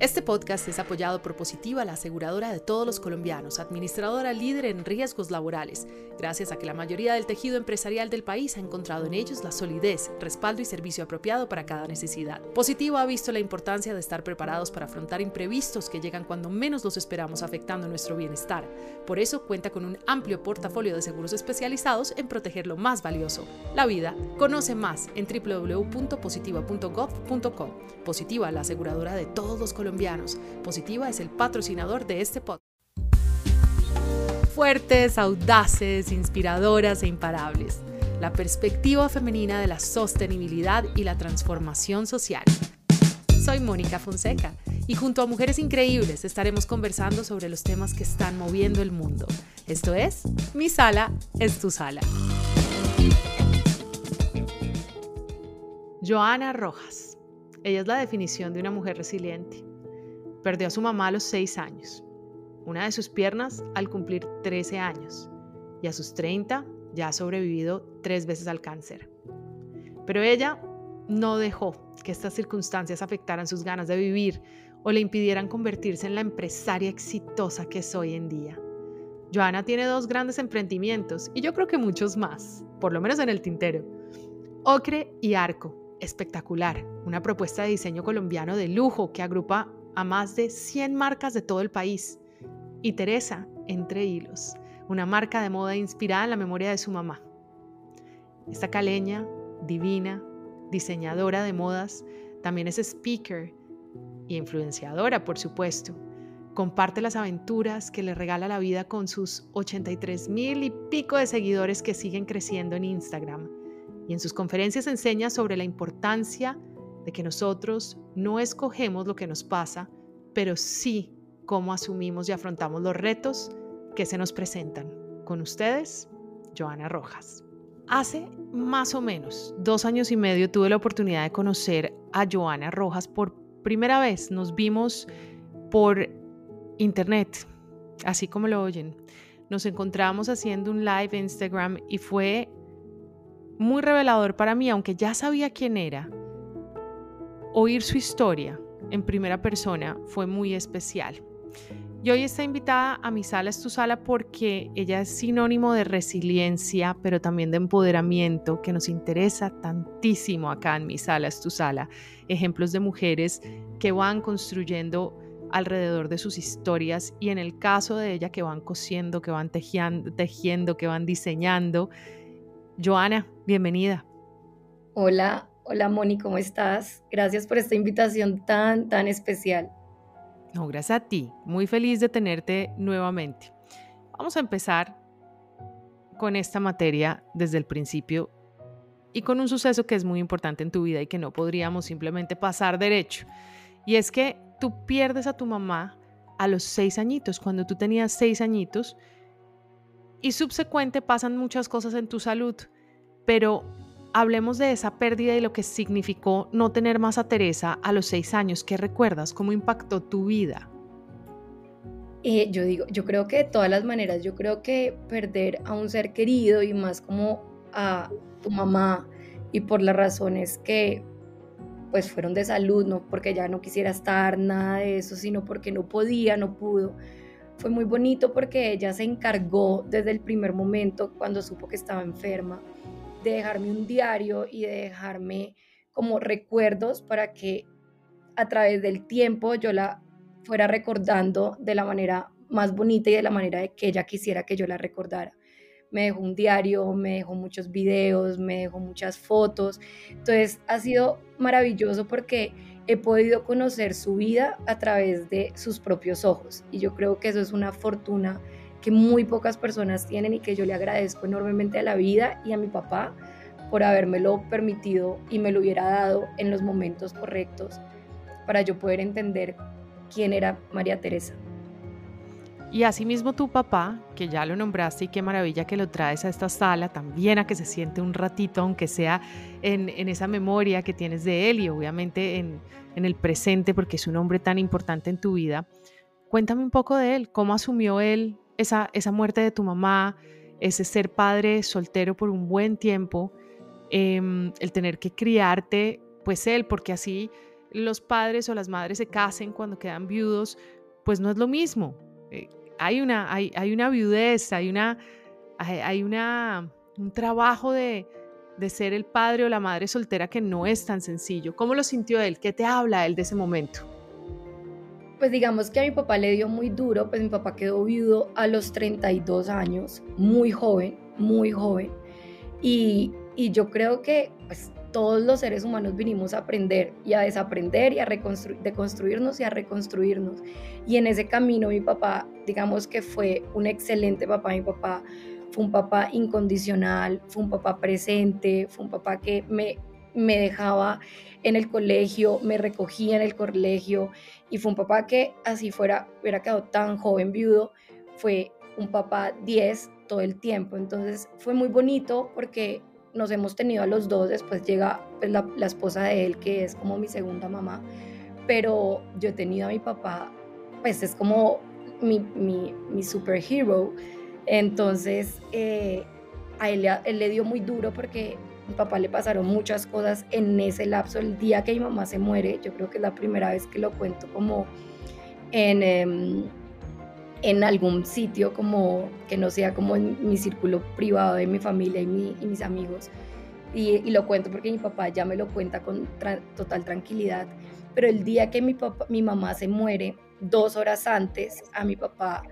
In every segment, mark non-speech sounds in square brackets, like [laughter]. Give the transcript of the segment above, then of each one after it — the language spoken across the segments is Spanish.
Este podcast es apoyado por Positiva, la aseguradora de todos los colombianos, administradora líder en riesgos laborales, gracias a que la mayoría del tejido empresarial del país ha encontrado en ellos la solidez, respaldo y servicio apropiado para cada necesidad. Positiva ha visto la importancia de estar preparados para afrontar imprevistos que llegan cuando menos los esperamos afectando nuestro bienestar. Por eso cuenta con un amplio portafolio de seguros especializados en proteger lo más valioso, la vida. Conoce más en www.positiva.gov.com. Positiva, la aseguradora de todos los colombianos colombianos. Positiva es el patrocinador de este podcast. Fuertes, audaces, inspiradoras e imparables. La perspectiva femenina de la sostenibilidad y la transformación social. Soy Mónica Fonseca y junto a mujeres increíbles estaremos conversando sobre los temas que están moviendo el mundo. Esto es Mi sala es tu sala. Joana Rojas. Ella es la definición de una mujer resiliente. Perdió a su mamá a los 6 años, una de sus piernas al cumplir 13 años y a sus 30 ya ha sobrevivido tres veces al cáncer. Pero ella no dejó que estas circunstancias afectaran sus ganas de vivir o le impidieran convertirse en la empresaria exitosa que es hoy en día. Joana tiene dos grandes emprendimientos y yo creo que muchos más, por lo menos en el tintero. Ocre y Arco, espectacular, una propuesta de diseño colombiano de lujo que agrupa a más de 100 marcas de todo el país. Y Teresa, entre hilos, una marca de moda inspirada en la memoria de su mamá. Esta caleña, divina, diseñadora de modas, también es speaker y influenciadora, por supuesto. Comparte las aventuras que le regala la vida con sus 83 mil y pico de seguidores que siguen creciendo en Instagram. Y en sus conferencias enseña sobre la importancia que nosotros no escogemos lo que nos pasa, pero sí cómo asumimos y afrontamos los retos que se nos presentan. Con ustedes, Joana Rojas. Hace más o menos dos años y medio tuve la oportunidad de conocer a Joana Rojas por primera vez. Nos vimos por internet, así como lo oyen. Nos encontramos haciendo un live Instagram y fue muy revelador para mí, aunque ya sabía quién era Oír su historia en primera persona fue muy especial. Y hoy está invitada a mi sala es tu sala porque ella es sinónimo de resiliencia, pero también de empoderamiento que nos interesa tantísimo acá en mi sala es tu sala. Ejemplos de mujeres que van construyendo alrededor de sus historias y en el caso de ella que van cosiendo, que van tejiendo, tejiendo que van diseñando. Joana, bienvenida. Hola, Hola Moni, ¿cómo estás? Gracias por esta invitación tan, tan especial. No, gracias a ti. Muy feliz de tenerte nuevamente. Vamos a empezar con esta materia desde el principio y con un suceso que es muy importante en tu vida y que no podríamos simplemente pasar derecho. Y es que tú pierdes a tu mamá a los seis añitos, cuando tú tenías seis añitos, y subsecuente pasan muchas cosas en tu salud, pero hablemos de esa pérdida y lo que significó no tener más a Teresa a los seis años. ¿Qué recuerdas? ¿Cómo impactó tu vida? Eh, yo digo, yo creo que de todas las maneras, yo creo que perder a un ser querido y más como a tu mamá y por las razones que pues fueron de salud, no porque ya no quisiera estar, nada de eso, sino porque no podía, no pudo. Fue muy bonito porque ella se encargó desde el primer momento cuando supo que estaba enferma de dejarme un diario y de dejarme como recuerdos para que a través del tiempo yo la fuera recordando de la manera más bonita y de la manera de que ella quisiera que yo la recordara. Me dejó un diario, me dejó muchos videos, me dejó muchas fotos. Entonces ha sido maravilloso porque he podido conocer su vida a través de sus propios ojos. Y yo creo que eso es una fortuna que muy pocas personas tienen y que yo le agradezco enormemente a la vida y a mi papá por habérmelo permitido y me lo hubiera dado en los momentos correctos para yo poder entender quién era María Teresa. Y asimismo tu papá, que ya lo nombraste y qué maravilla que lo traes a esta sala, también a que se siente un ratito, aunque sea en, esa memoria que tienes de él y obviamente en, en el presente, porque es un hombre tan importante en tu vida. Cuéntame un poco de él, cómo asumió él esa, muerte de tu mamá, ese ser padre soltero por un buen tiempo, em, el tener que criarte, pues él, porque así los padres o las madres se casen cuando quedan viudos, pues no es lo mismo. Eh, hay, una, hay, hay, una viudez, hay, una, hay, una, un trabajo de, de ser el padre o la madre soltera que no es tan sencillo. ¿Cómo lo sintió él? ¿Qué te habla él de ese momento? Pues digamos que a mi papá le dio muy duro, pues mi papá quedó viudo a los 32 años, muy joven, muy joven. Y, y yo creo que pues, todos los seres humanos vinimos a aprender y a desaprender y a deconstruirnos y a reconstruirnos. Y en ese camino mi papá, digamos que fue un excelente papá, mi papá fue un papá incondicional, fue un papá presente, fue un papá que me, me dejaba en el colegio, me recogía en el colegio y fue un papá que así fuera, hubiera quedado tan joven viudo, fue un papá 10 todo el tiempo. Entonces fue muy bonito porque nos hemos tenido a los dos, después llega pues, la, esposa de él, que es como mi segunda mamá, pero yo he tenido a mi papá, pues es como mi, mi, mi superhero entonces, eh, a él, le dio muy duro porque mi papá le pasaron muchas cosas en ese lapso. El día que mi mamá se muere, yo creo que es la primera vez que lo cuento como en, em, en algún sitio como que no sea como en mi círculo privado de mi familia y, mis amigos. Y, lo cuento porque mi papá ya me lo cuenta con total tranquilidad. Pero el día que mi, papá, mi mamá se muere, dos horas antes, a mi papá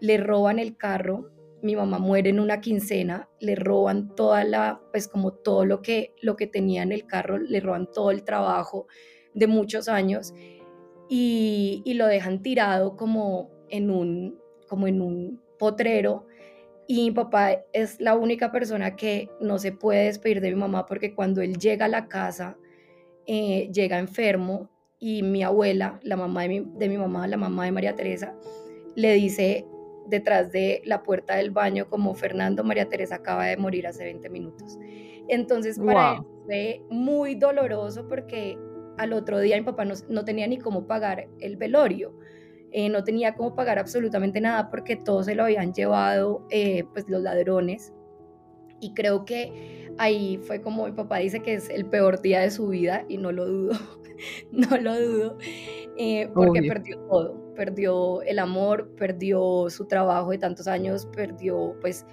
le roban el carro mi mamá muere en una quincena, le roban toda la, pues como todo lo que, lo que tenía en el carro, le roban todo el trabajo de muchos años y, lo dejan tirado como en un, como en un potrero. Y mi papá es la única persona que no se puede despedir de mi mamá porque cuando él llega a la casa, eh, llega enfermo y mi abuela, la mamá de mi, de mi mamá, la mamá de María Teresa, le dice, detrás de la puerta del baño como Fernando María Teresa acaba de morir hace 20 minutos. Entonces para él fue muy doloroso porque al otro día mi papá no, tenía ni cómo pagar el velorio. Eh, no tenía cómo pagar absolutamente nada porque todo se lo habían llevado eh, pues los ladrones y creo que ahí fue como mi papá dice que es el peor día de su vida y no lo dudo, [laughs] no lo dudo, eh, porque perdió todo, perdió el amor, perdió su trabajo de tantos años, perdió pues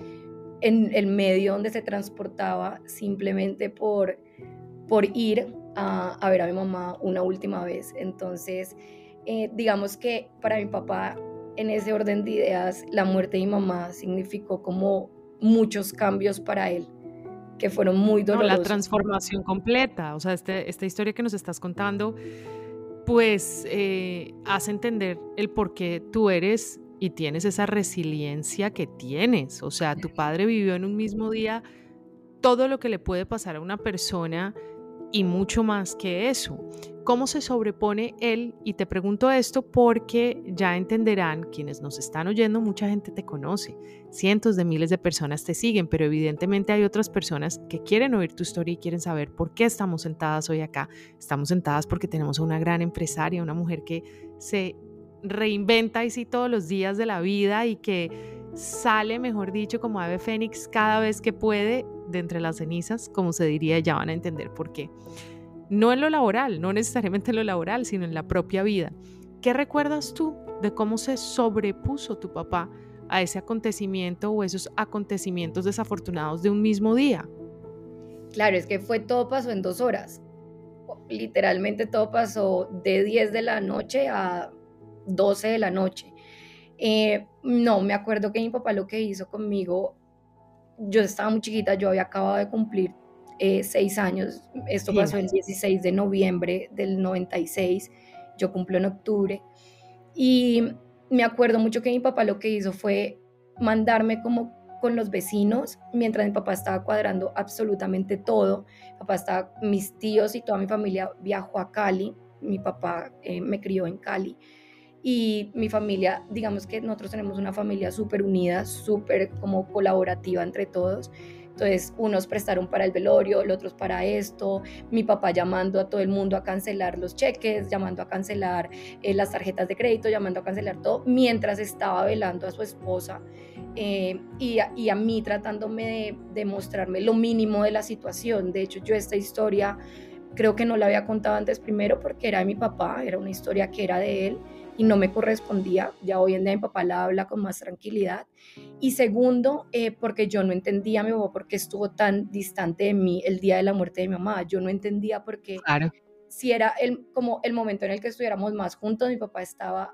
en el medio donde se transportaba simplemente por, por ir a, a ver a mi mamá una última vez. Entonces, eh, digamos que para mi papá, en ese orden de ideas, la muerte de mi mamá significó como muchos cambios para él que fueron muy dolorosos. la transformación completa, o sea, este, esta historia que nos estás contando, pues eh, hace entender el por qué tú eres y tienes esa resiliencia que tienes. O sea, tu padre vivió en un mismo día todo lo que le puede pasar a una persona y mucho más que eso. ¿Cómo se sobrepone él? Y te pregunto esto porque ya entenderán quienes nos están oyendo, mucha gente te conoce, cientos de miles de personas te siguen, pero evidentemente hay otras personas que quieren oír tu historia y quieren saber por qué estamos sentadas hoy acá. Estamos sentadas porque tenemos a una gran empresaria, una mujer que se reinventa y sí todos los días de la vida y que sale, mejor dicho, como ave fénix cada vez que puede de entre las cenizas, como se diría, ya van a entender por qué. No en lo laboral, no necesariamente en lo laboral, sino en la propia vida. ¿Qué recuerdas tú de cómo se sobrepuso tu papá a ese acontecimiento o esos acontecimientos desafortunados de un mismo día? Claro, es que fue todo pasó en dos horas. Literalmente todo pasó de 10 de la noche a 12 de la noche. Eh, no, me acuerdo que mi papá lo que hizo conmigo, yo estaba muy chiquita, yo había acabado de cumplir eh, seis años, esto pasó el 16 de noviembre del 96, yo cumplo en octubre, y me acuerdo mucho que mi papá lo que hizo fue mandarme como con los vecinos, mientras mi papá estaba cuadrando absolutamente todo, papá estaba, mis tíos y toda mi familia viajó a Cali, mi papá eh, me crió en Cali, y mi familia, digamos que nosotros tenemos una familia súper unida, súper como colaborativa entre todos. Entonces, unos prestaron para el velorio, los otros para esto, mi papá llamando a todo el mundo a cancelar los cheques, llamando a cancelar eh, las tarjetas de crédito, llamando a cancelar todo, mientras estaba velando a su esposa eh, y, a, y, a, mí tratándome de, de mostrarme lo mínimo de la situación. De hecho, yo esta historia creo que no la había contado antes primero porque era de mi papá, era una historia que era de él y no me correspondía. Ya hoy en día mi papá la habla con más tranquilidad. Y segundo, eh, porque yo no entendía a mi papá por qué estuvo tan distante de mí el día de la muerte de mi mamá. Yo no entendía por qué, si era el, como el momento en el que estuviéramos más juntos, mi papá estaba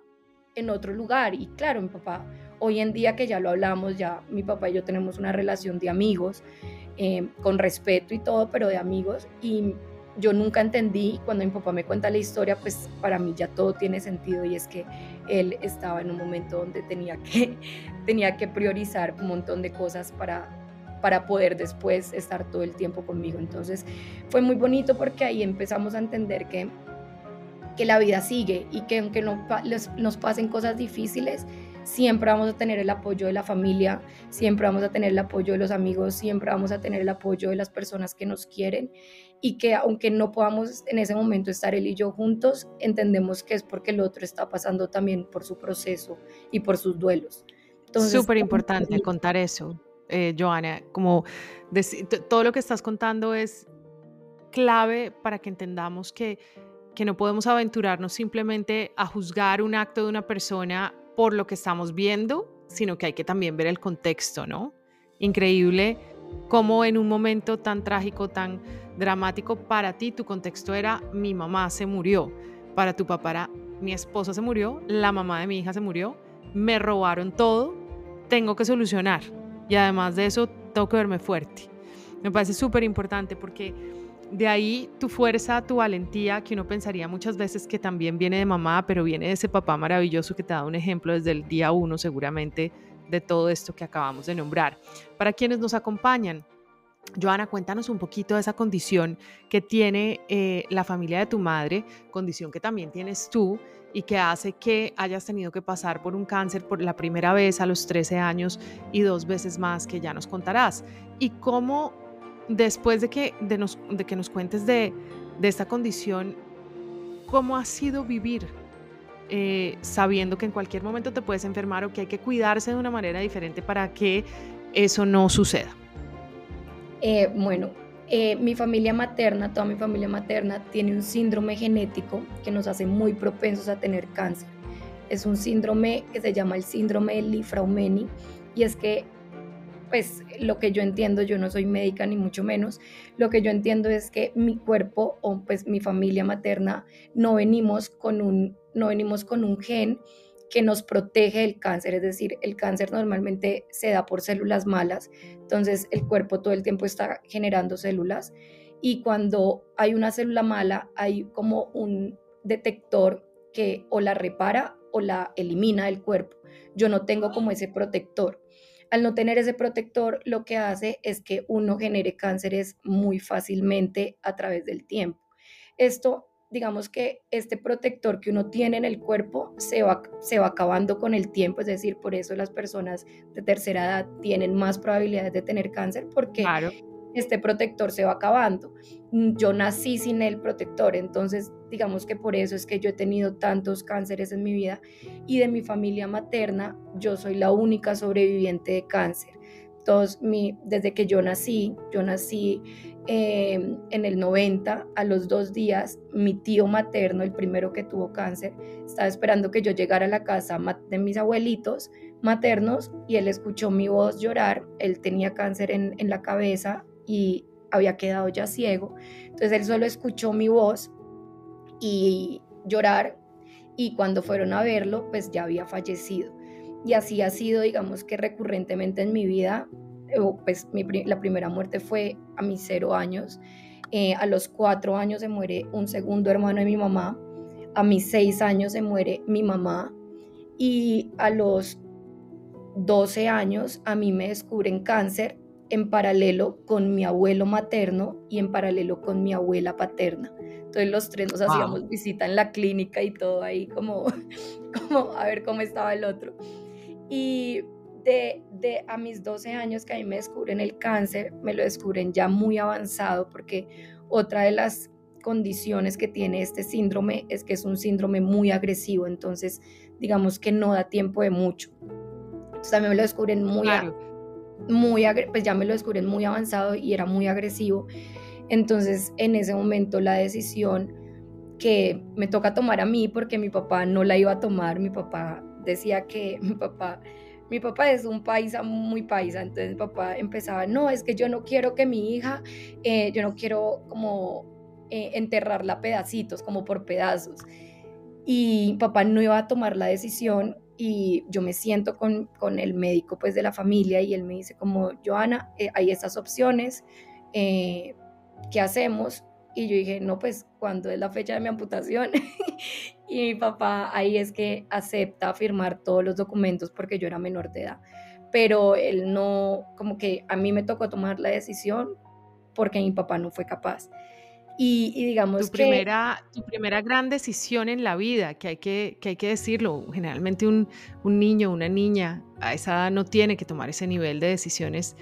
en otro lugar. Y claro, mi papá, hoy en día que ya lo hablamos, ya mi papá y yo tenemos una relación de amigos, eh, con respeto y todo, pero de amigos. Y yo nunca entendí, cuando mi papá me cuenta la historia, pues para mí ya todo tiene sentido y es que él estaba en un momento donde tenía que, [laughs] tenía que priorizar un montón de cosas para, para poder después estar todo el tiempo conmigo. Entonces fue muy bonito porque ahí empezamos a entender que, que la vida sigue y que aunque no, nos pasen cosas difíciles, siempre vamos a tener el apoyo de la familia, siempre vamos a tener el apoyo de los amigos, siempre vamos a tener el apoyo de las personas que nos quieren y que aunque no podamos en ese momento estar él y yo juntos, entendemos que es porque el otro está pasando también por su proceso y por sus duelos. Súper importante contar eso, eh, Joana, como todo lo que estás contando es clave para que entendamos que, que no podemos aventurarnos simplemente a juzgar un acto de una persona por lo que estamos viendo, sino que hay que también ver el contexto, ¿no? Increíble cómo en un momento tan trágico, tan dramático para ti, tu contexto era mi mamá se murió, para tu papá era mi esposa se murió, la mamá de mi hija se murió, me robaron todo, tengo que solucionar y además de eso tengo que verme fuerte. Me parece súper importante porque de ahí tu fuerza, tu valentía, que uno pensaría muchas veces que también viene de mamá, pero viene de ese papá maravilloso que te da un ejemplo desde el día uno seguramente de todo esto que acabamos de nombrar. Para quienes nos acompañan, Joana, cuéntanos un poquito de esa condición que tiene eh, la familia de tu madre, condición que también tienes tú y que hace que hayas tenido que pasar por un cáncer por la primera vez a los 13 años y dos veces más que ya nos contarás. Y cómo después de que, de nos, de que nos cuentes de, de, esta condición, cómo ha sido vivir eh, sabiendo que en cualquier momento te puedes enfermar o que hay que cuidarse de una manera diferente para que eso no suceda. Eh, bueno, eh, mi familia materna, toda mi familia materna, tiene un síndrome genético que nos hace muy propensos a tener cáncer. Es un síndrome que se llama el síndrome de Lifraumeni y es que, pues, lo que yo entiendo, yo no soy médica ni mucho menos, lo que yo entiendo es que mi cuerpo o pues mi familia materna no venimos con un, no venimos con un gen que nos protege del cáncer, es decir, el cáncer normalmente se da por células malas, entonces el cuerpo todo el tiempo está generando células y cuando hay una célula mala hay como un detector que o la repara o la elimina del cuerpo. Yo no tengo como ese protector. Al no tener ese protector, lo que hace es que uno genere cánceres muy fácilmente a través del tiempo. Esto digamos que este protector que uno tiene en el cuerpo se va, se va acabando con el tiempo, es decir, por eso las personas de tercera edad tienen más probabilidades de tener cáncer porque este protector se va acabando. Mm, yo nací sin el protector, entonces digamos que por eso es que yo he tenido tantos cánceres en mi vida y de mi familia materna yo soy la única sobreviviente de cáncer. Todos mi, desde que yo nací, yo nací Em, en el 90, a los dos días, mi tío materno, el primero que tuvo cáncer, estaba esperando que yo llegara a la casa de mis abuelitos maternos y él escuchó mi voz llorar. Él tenía cáncer en, en la cabeza y había quedado ya ciego. Entonces él solo escuchó mi voz y llorar y cuando fueron a verlo, pues ya había fallecido. Y así ha sido, digamos que recurrentemente en mi vida, pues la primera muerte fue a mis cero años. Eh, a los cuatro años se muere un segundo hermano de mi mamá. A mis seis años se muere mi mamá. Y a los 12 años a mí me descubren cáncer en paralelo con mi abuelo materno y en paralelo con mi abuela paterna. Entonces los tres nos hacíamos visita en la clínica y todo ahí como, [laughs] como a ver cómo estaba el otro. Y de, a mis 12 años que a mí me descubren el cáncer, me lo descubren ya muy avanzado porque otra de las condiciones que tiene este síndrome es que es un síndrome muy agresivo, entonces digamos que no da tiempo de mucho. Entonces también me lo descubren muy, muy pues ya me lo descubren muy avanzado y era muy agresivo. Entonces, en ese momento la decisión que me toca tomar a mí porque mi papá no la iba a tomar, mi papá decía que [laughs] mi papá mi papá es un paisa muy paisa, entonces papá empezaba, no, es que yo no quiero que mi hija, eh, yo no quiero como eh, enterrarla pedacitos, como por pedazos. Y papá no iba a tomar la decisión y yo me siento con, con el médico pues de la familia y él me dice como, Joana, eh, hay estas opciones, ¿qué hacemos? Y yo dije, no, pues, ¿cuándo es la fecha de mi amputación? [laughs] y mi papá ahí es que acepta firmar todos los documentos porque yo era menor de edad. Pero él no, como que a mí me tocó tomar la decisión porque mi papá no fue capaz. Y, digamos tu primera, Tu primera gran decisión en la vida, que hay que, que, hay que decirlo, generalmente un, un niño, una niña a esa edad no tiene que tomar ese nivel de decisiones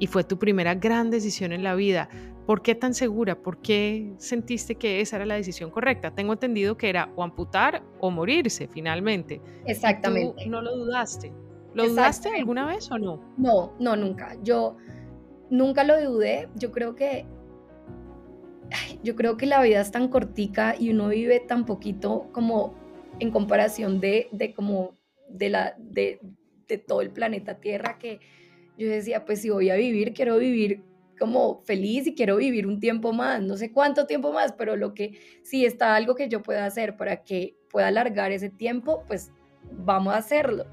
y fue tu primera gran decisión en la vida. ¿Por qué tan segura? ¿Por qué sentiste que esa era la decisión correcta? Tengo entendido que era o amputar o morirse finalmente. Exactamente. no lo dudaste. ¿Lo dudaste alguna vez o no? No, no, nunca. Yo nunca lo dudé. Yo creo que yo creo que la vida es tan cortica y uno vive tan poquito como en comparación de, de como de la de, de todo el planeta Tierra que yo decía, pues si voy a vivir, quiero vivir como feliz y quiero vivir un tiempo más, no sé cuánto tiempo más, pero lo que si está algo que yo pueda hacer para que pueda alargar ese tiempo, pues vamos a hacerlo.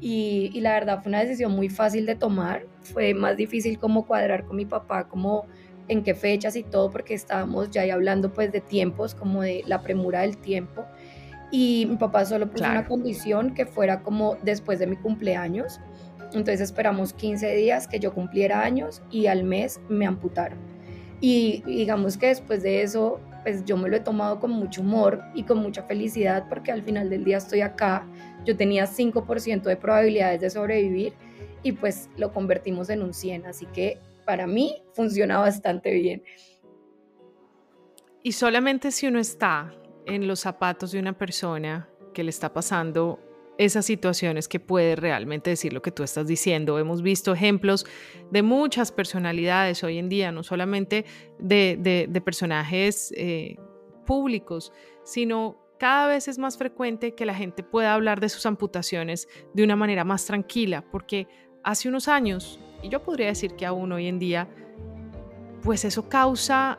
Y, y, la verdad fue una decisión muy fácil de tomar, fue más difícil como cuadrar con mi papá, como en qué fechas y todo, porque estábamos ya ahí hablando pues de tiempos, como de la premura del tiempo. Y mi papá solo puso una condición que fuera como después de mi cumpleaños. Entonces esperamos 15 días que yo cumpliera años y al mes me amputaron. Y digamos que después de eso, pues yo me lo he tomado con mucho humor y con mucha felicidad porque al final del día estoy acá. Yo tenía 5% de probabilidades de sobrevivir y pues lo convertimos en un 100. Así que para mí funciona bastante bien. Y solamente si uno está en los zapatos de una persona que le está pasando esas situaciones que puede realmente decir lo que tú estás diciendo. Hemos visto ejemplos de muchas personalidades hoy en día, no solamente de, personajes eh, públicos, sino cada vez es más frecuente que la gente pueda hablar de sus amputaciones de una manera más tranquila, porque hace unos años, y yo podría decir que aún hoy en día, pues eso causa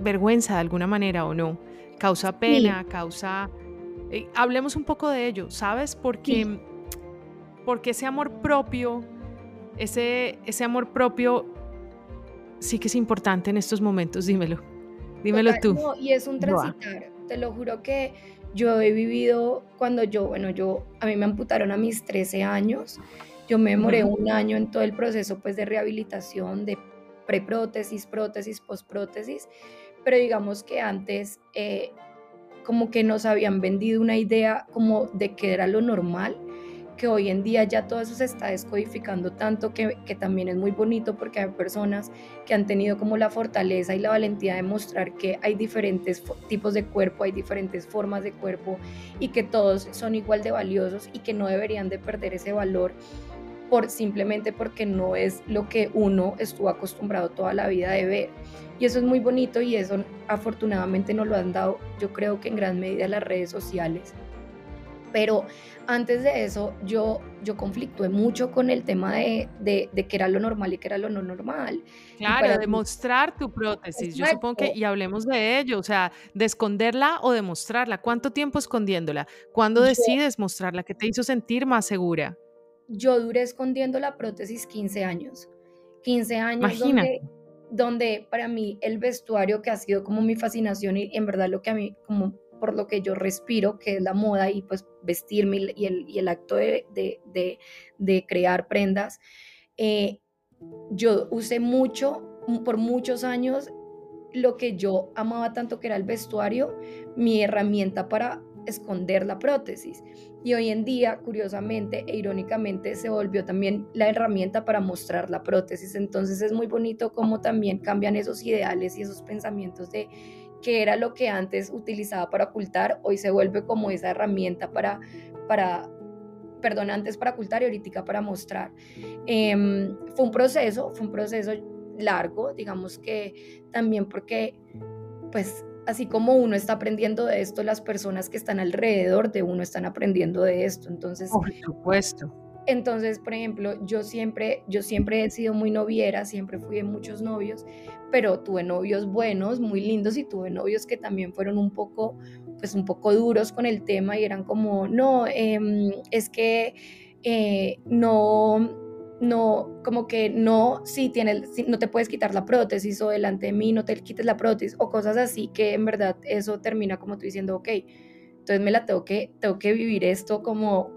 vergüenza de alguna manera o no, causa pena, causa eh, hablemos un poco de ello, ¿sabes? Porque, porque ese amor propio, ese, ese amor propio sí que es importante en estos momentos, dímelo. Dímelo tú. y es un transitar, te lo juro que yo he vivido cuando yo, bueno, yo, a mí me amputaron a mis 13 años, yo me demoré un año en todo el proceso pues de rehabilitación, de preprótesis, prótesis, postprótesis, pero digamos que antes eh, como que nos habían vendido una idea como de que era lo normal, que hoy en día ya todo eso se está descodificando tanto que, que, también es muy bonito porque hay personas que han tenido como la fortaleza y la valentía de mostrar que hay diferentes tipos de cuerpo, hay diferentes formas de cuerpo y que todos son igual de valiosos y que no deberían de perder ese valor por simplemente porque no es lo que uno estuvo acostumbrado toda la vida de ver. Y eso es muy bonito y eso afortunadamente nos lo han dado, yo creo que en gran medida las redes sociales. Pero antes de eso, yo, yo conflictué mucho con el tema de, de, de que era lo normal y que era lo no normal. Claro, de mostrar tu prótesis. Yo supongo que, y hablemos de ello, o sea, de esconderla o de mostrarla. ¿Cuánto tiempo escondiéndola? ¿Cuándo decides mostrarla? ¿Qué te hizo sentir más segura? Yo duré escondiendo la prótesis 15 años. 15 años donde para mí el vestuario que ha sido como mi fascinación y en verdad lo que a mí, como por lo que yo respiro, que es la moda y pues vestirme y el, y el acto de, de, de, crear prendas, eh, yo usé mucho, por muchos años, lo que yo amaba tanto que era el vestuario, mi herramienta para esconder la prótesis. Y hoy en día, curiosamente e irónicamente, se volvió también la herramienta para mostrar la prótesis. Entonces es muy bonito cómo también cambian esos ideales y esos pensamientos de que era lo que antes utilizaba para ocultar, hoy se vuelve como esa herramienta para, para perdón, antes para ocultar y ahorita para mostrar. Em, fue un proceso, fue un proceso largo, digamos que también porque, pues, así como uno está aprendiendo de esto, las personas que están alrededor de uno están aprendiendo de esto. Entonces, por supuesto. Entonces, por ejemplo, yo siempre, yo siempre he sido muy noviera, siempre fui de muchos novios, pero tuve novios buenos, muy lindos y tuve novios que también fueron un poco, pues un poco duros con el tema y eran como, no, em, es que eh, no, no, como que no, si tienes, no te puedes quitar la prótesis o delante de mí no te quites la prótesis o cosas así que en verdad eso termina como tú diciendo, ok, entonces me la tengo que, tengo que vivir esto como,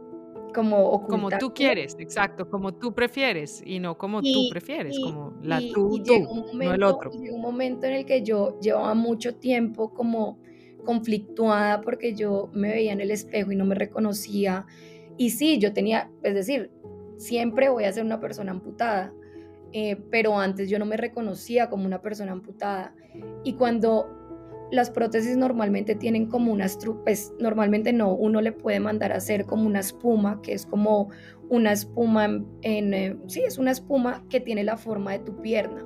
como Como tú quieres, exacto, como tú prefieres y no como tú prefieres, como la tú, tú, no el otro. Llegó un momento en el que yo llevaba mucho tiempo como conflictuada porque yo me veía en el espejo y no me reconocía. Y sí, yo tenía, es decir, siempre voy a ser una persona amputada, eh, pero antes yo no me reconocía como una persona amputada. Y cuando las prótesis normalmente tienen como unas, pues normalmente no, uno le puede mandar a hacer como una espuma, que es como una espuma en, eh, sí, es una espuma que tiene la forma de tu pierna.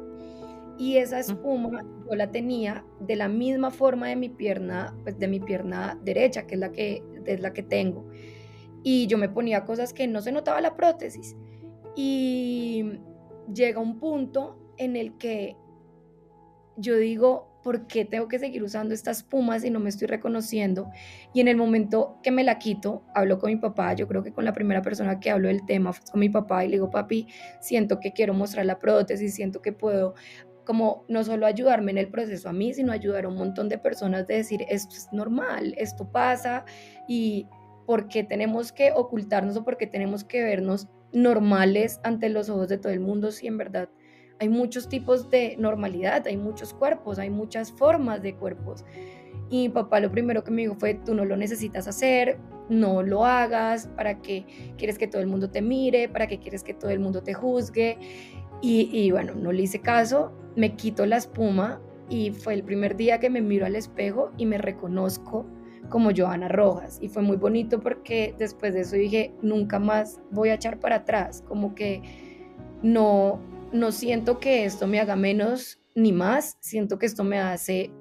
Y esa espuma yo la tenía de la misma forma de mi pierna, pues de mi pierna derecha, que es la que, es la que tengo y yo me ponía cosas que no se notaba la prótesis. Y llega un punto en el que yo digo, ¿por qué tengo que seguir usando estas espumas si no me estoy reconociendo? Y en el momento que me la quito, hablo con mi papá, yo creo que con la primera persona que hablo del tema fue con mi papá y le digo, papi, siento que quiero mostrar la prótesis, siento que puedo como no solo ayudarme en el proceso a mí, sino ayudar a un montón de personas de decir, esto es normal, esto pasa y porque tenemos que ocultarnos o porque tenemos que vernos normales ante los ojos de todo el mundo si en verdad hay muchos tipos de normalidad, hay muchos cuerpos, hay muchas formas de cuerpos. Y mi papá lo primero que me dijo fue, tú no lo necesitas hacer, no lo hagas, ¿para qué quieres que todo el mundo te mire? ¿Para qué quieres que todo el mundo te juzgue? Y, y bueno, no le hice caso, me quito la espuma y fue el primer día que me miro al espejo y me reconozco como Joana Rojas. Y fue muy bonito porque después de eso dije, nunca más voy a echar para atrás, como que no, no siento que esto me haga menos ni más, siento que esto me hace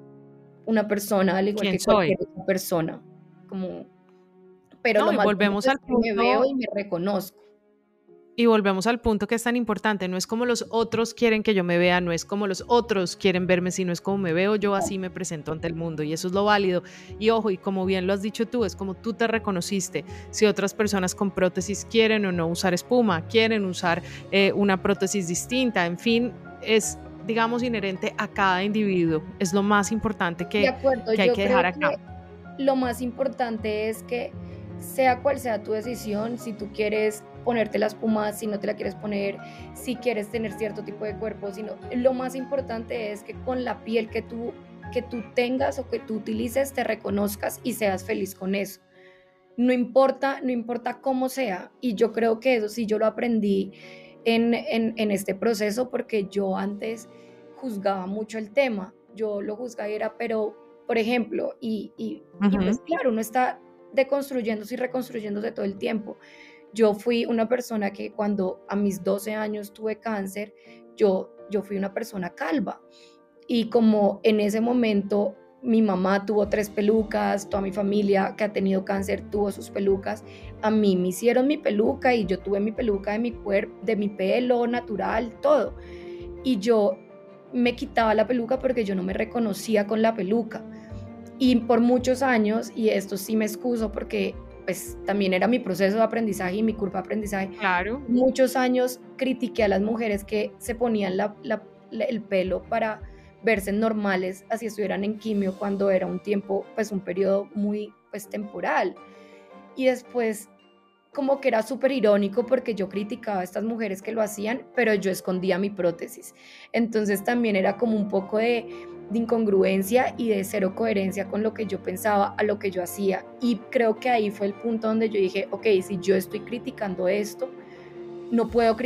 una persona al igual que cualquier otra persona. Como, pero lo más volvemos al punto, me veo y me reconozco. Y volvemos al punto que es tan importante, no es como los otros quieren que yo me vea, no es como los otros quieren verme, sino es como me veo yo, así me presento ante el mundo y eso es lo válido. Y ojo, y como bien lo has dicho tú, es como tú te reconociste, si otras personas con prótesis quieren o no usar espuma, quieren usar eh, una prótesis distinta, en fin, es digamos inherente a cada individuo, es lo más importante que, que hay que dejar acá. lo más importante es que sea cual sea tu decisión, si tú quieres ponerte las pumas, si no te la quieres poner, si quieres tener cierto tipo de cuerpo, sino lo más importante es que con la piel que tú que tú tengas o que tú utilices te reconozcas y seas feliz con eso. No importa, no importa cómo sea. Y yo creo que eso sí yo lo aprendí en, en, este proceso porque yo antes juzgaba mucho el tema. Yo lo juzgaba y era, pero, por ejemplo, y, y, y pues claro, uno está deconstruyéndose y reconstruyéndose todo el tiempo. Yo fui una persona que cuando a mis 12 años tuve cáncer, yo, yo fui una persona calva. Y como en ese momento mi mamá tuvo tres pelucas, toda mi familia que ha tenido cáncer tuvo sus pelucas, a mí me hicieron mi peluca y yo tuve mi peluca de mi cuerpo, de mi pelo natural, todo. Y yo me quitaba la peluca porque yo no me reconocía con la peluca. Y por muchos años, y esto sí me excuso porque pues también era mi proceso de aprendizaje y mi culpa de aprendizaje. Claro. Muchos años critiqué a las mujeres que se ponían el pelo para verse normales, así estuvieran en quimio cuando era un tiempo, pues un periodo muy pues temporal. Y después como que era súper irónico porque yo criticaba a estas mujeres que lo hacían, pero yo escondía mi prótesis. Entonces también era como un poco de de incongruencia y de cero coherencia con lo que yo pensaba, a lo que yo hacía. Y creo que ahí fue el punto donde yo dije, ok, si yo estoy criticando esto, no puedo,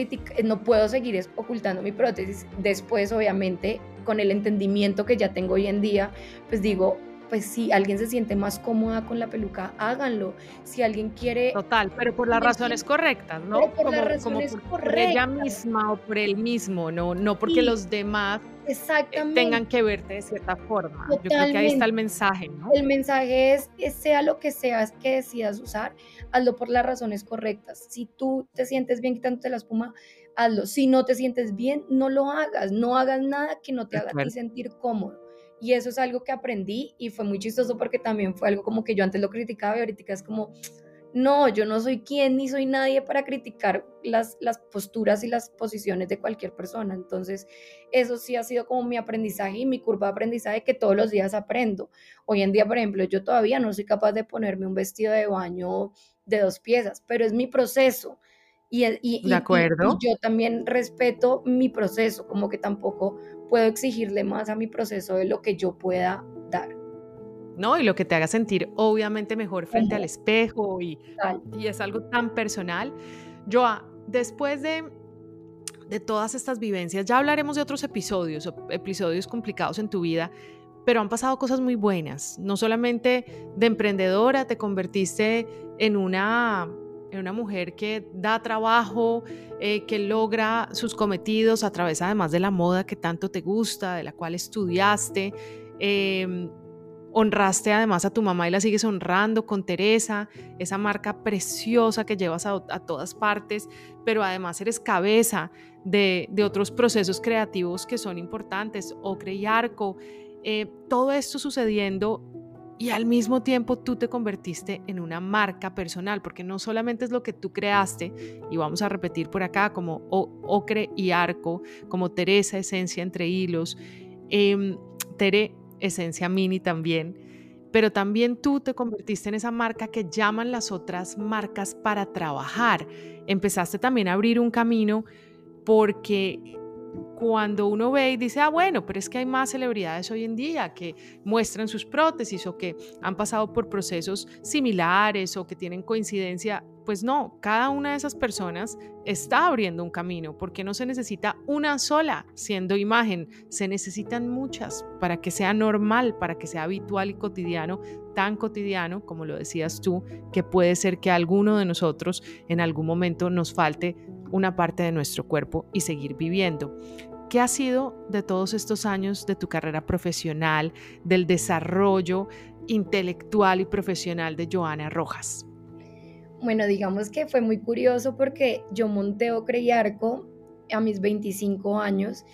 no puedo seguir ocultando mi prótesis. Después, obviamente, con el entendimiento que ya tengo hoy en día, pues digo, pues si alguien se siente más cómoda con la peluca, háganlo. Si alguien quiere... Total, pero por las razones correctas, ¿no? Pero por las razones por, correctas. ella misma o por él mismo, no, no porque Sí. los demás Exactamente. tengan que verte de cierta forma. Yo creo que ahí está el mensaje, ¿no? El mensaje es, es sea lo que sea que decidas usar, hazlo por las razones correctas. Si tú te sientes bien quitándote la espuma, hazlo. Si no te sientes bien, no lo hagas. No hagas nada que no te haga ti sentir cómodo. Y eso es algo que aprendí y fue muy chistoso porque también fue algo como que yo antes lo criticaba y ahorita es como, no, yo no soy quien ni soy nadie para criticar las, las posturas y las posiciones de cualquier persona. Entonces, eso sí ha sido como mi aprendizaje y mi curva de aprendizaje que todos los días aprendo. Hoy en día, por ejemplo, yo todavía no soy capaz de ponerme un vestido de baño de dos piezas, pero es mi proceso. Y, y- y- De y- acuerdo. y yo también respeto mi proceso, como que tampoco puedo exigirle más a mi proceso de lo que yo pueda. ¿No? Y lo que te haga sentir obviamente mejor frente al espejo y, y es algo tan personal. Joa, después de, de todas estas vivencias, ya hablaremos de otros episodios, episodios complicados en tu vida, pero han pasado cosas muy buenas. No solamente de emprendedora, te convertiste en una, en una mujer que da trabajo, eh, que logra sus cometidos a través además de la moda que tanto te gusta, de la cual estudiaste. em, honraste además a tu mamá y la sigues honrando con Teresa, esa marca preciosa que llevas a, todas partes, pero además eres cabeza de, otros procesos creativos que son importantes, Ocre y Arco, eh, todo esto sucediendo y al mismo tiempo tú te convertiste en una marca personal, porque no solamente es lo que tú creaste, y vamos a repetir por acá como Ocre y Arco, como Teresa Esencia entre hilos, eh, Tere Esencia Mini también, pero también tú te convertiste en esa marca que llaman las otras marcas para trabajar. Empezaste también a abrir un camino porque cuando uno ve y dice, ah, bueno, pero es que hay más celebridades hoy en día que muestran sus prótesis o que han pasado por procesos similares o que tienen coincidencia, pues no, cada una de esas personas está abriendo un camino porque no se necesita una sola siendo imagen, se necesitan muchas para que sea normal, para que sea habitual y cotidiano, tan cotidiano como lo decías tú, que puede ser que a alguno de nosotros en algún momento nos falte una parte de nuestro cuerpo y seguir viviendo. ¿Qué ha sido de todos estos años de tu carrera profesional, del desarrollo intelectual y profesional de Joana Rojas? Bueno, digamos que fue muy curioso porque yo monté Ocre y Arco a mis 25 años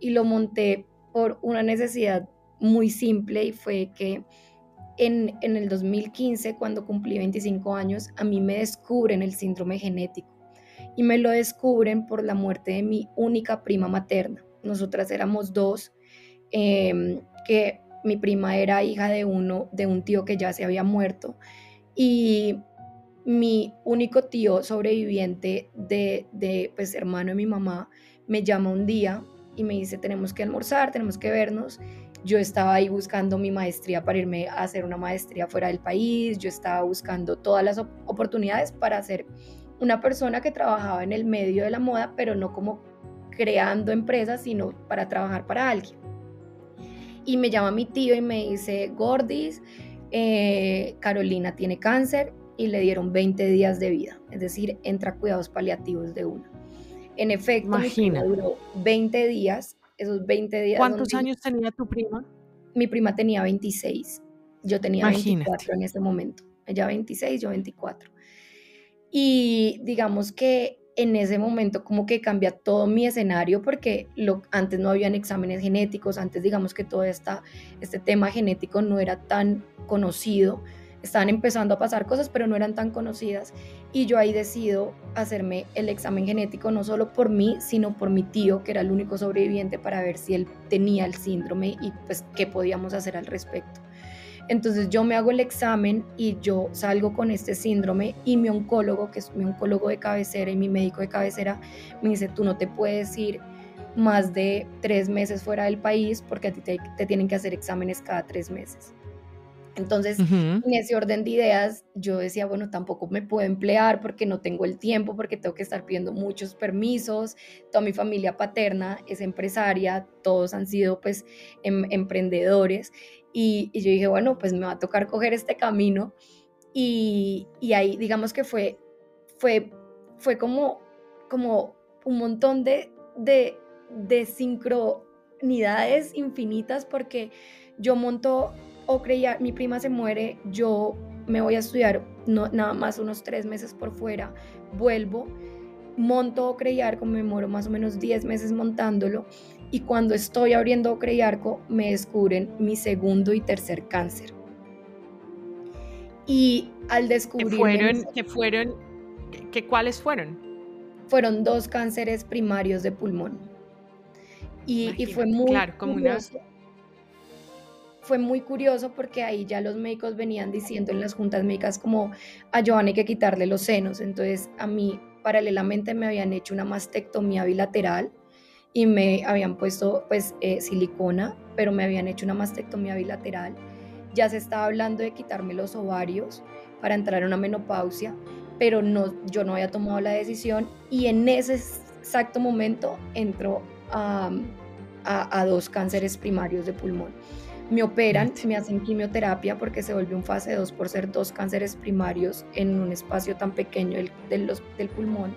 y lo monté por una necesidad muy simple y fue que en, en el 2015, cuando cumplí 25 años, a mí me descubren el síndrome genético y me lo descubren por la muerte de mi única prima materna. Nosotras éramos dos, eh, que mi prima era hija de uno, de un tío que ya se había muerto y mi único tío sobreviviente de, de, pues hermano de mi mamá me llama un día y me dice tenemos que almorzar, tenemos que vernos. Yo estaba ahí buscando mi maestría para irme a hacer una maestría fuera del país, yo estaba buscando todas las op oportunidades para ser una persona que trabajaba en el medio de la moda, pero no como creando empresas, sino para trabajar para alguien. Y me llama mi tío y me dice, Gordis, eh, Carolina tiene cáncer y le dieron 20 días de vida, es decir, entra cuidados paliativos de una. En efecto, Imagina. mi prima duró 20 días, esos 20 días. ¿Cuántos años tenía tu prima? Mi prima tenía 26, yo tenía Imagínate. 24 en ese momento, ella 26, yo 24. Y digamos que en ese momento como que cambia todo mi escenario porque lo, antes no habían exámenes genéticos, antes digamos que todo esta, este tema genético no era tan conocido, estaban empezando a pasar cosas pero no eran tan conocidas y yo ahí decido hacerme el examen genético no solo por mí sino por mi tío que era el único sobreviviente para ver si él tenía el síndrome y pues qué podíamos hacer al respecto. Entonces yo me hago el examen y yo salgo con este síndrome y mi oncólogo, que es mi oncólogo de cabecera y mi médico de cabecera, me dice, tú no te puedes ir más de tres meses fuera del país porque a ti te, te tienen que hacer exámenes cada tres meses. Entonces, uh -huh. en ese orden de ideas, yo decía, bueno, tampoco me puedo emplear porque no tengo el tiempo, porque tengo que estar pidiendo muchos permisos. Toda mi familia paterna es empresaria, todos han sido pues em emprendedores Y, yo dije, bueno, pues me va a tocar coger este camino. Y, ahí, digamos que fue, fue, fue como, como un montón de, de, de sincronidades infinitas porque yo monto o creía, mi prima se muere, yo me voy a estudiar no, nada más unos tres meses por fuera, vuelvo, monto Ocre y Arco, me muero más o menos 10 meses montándolo y cuando estoy abriendo Ocre y Arco me descubren mi segundo y tercer cáncer. Y al descubrir... ¿Qué fueron? ¿Qué fueron? ¿Qué, ¿Cuáles fueron? Fueron dos cánceres primarios de pulmón. Y, y fue muy... Claro, como una fue muy curioso porque ahí ya los médicos venían diciendo en las juntas médicas como a Joan hay que quitarle los senos. Entonces a mí paralelamente me habían hecho una mastectomía bilateral y me habían puesto pues eh, silicona, pero me habían hecho una mastectomía bilateral. Ya se estaba hablando de quitarme los ovarios para entrar en una menopausia, pero no, yo no había tomado la decisión y en ese exacto momento entró a, a dos cánceres primarios de pulmón. Me operan, me hacen quimioterapia porque se volvió un fase 2 por ser dos cánceres primarios en un espacio tan pequeño del, del, pulmón.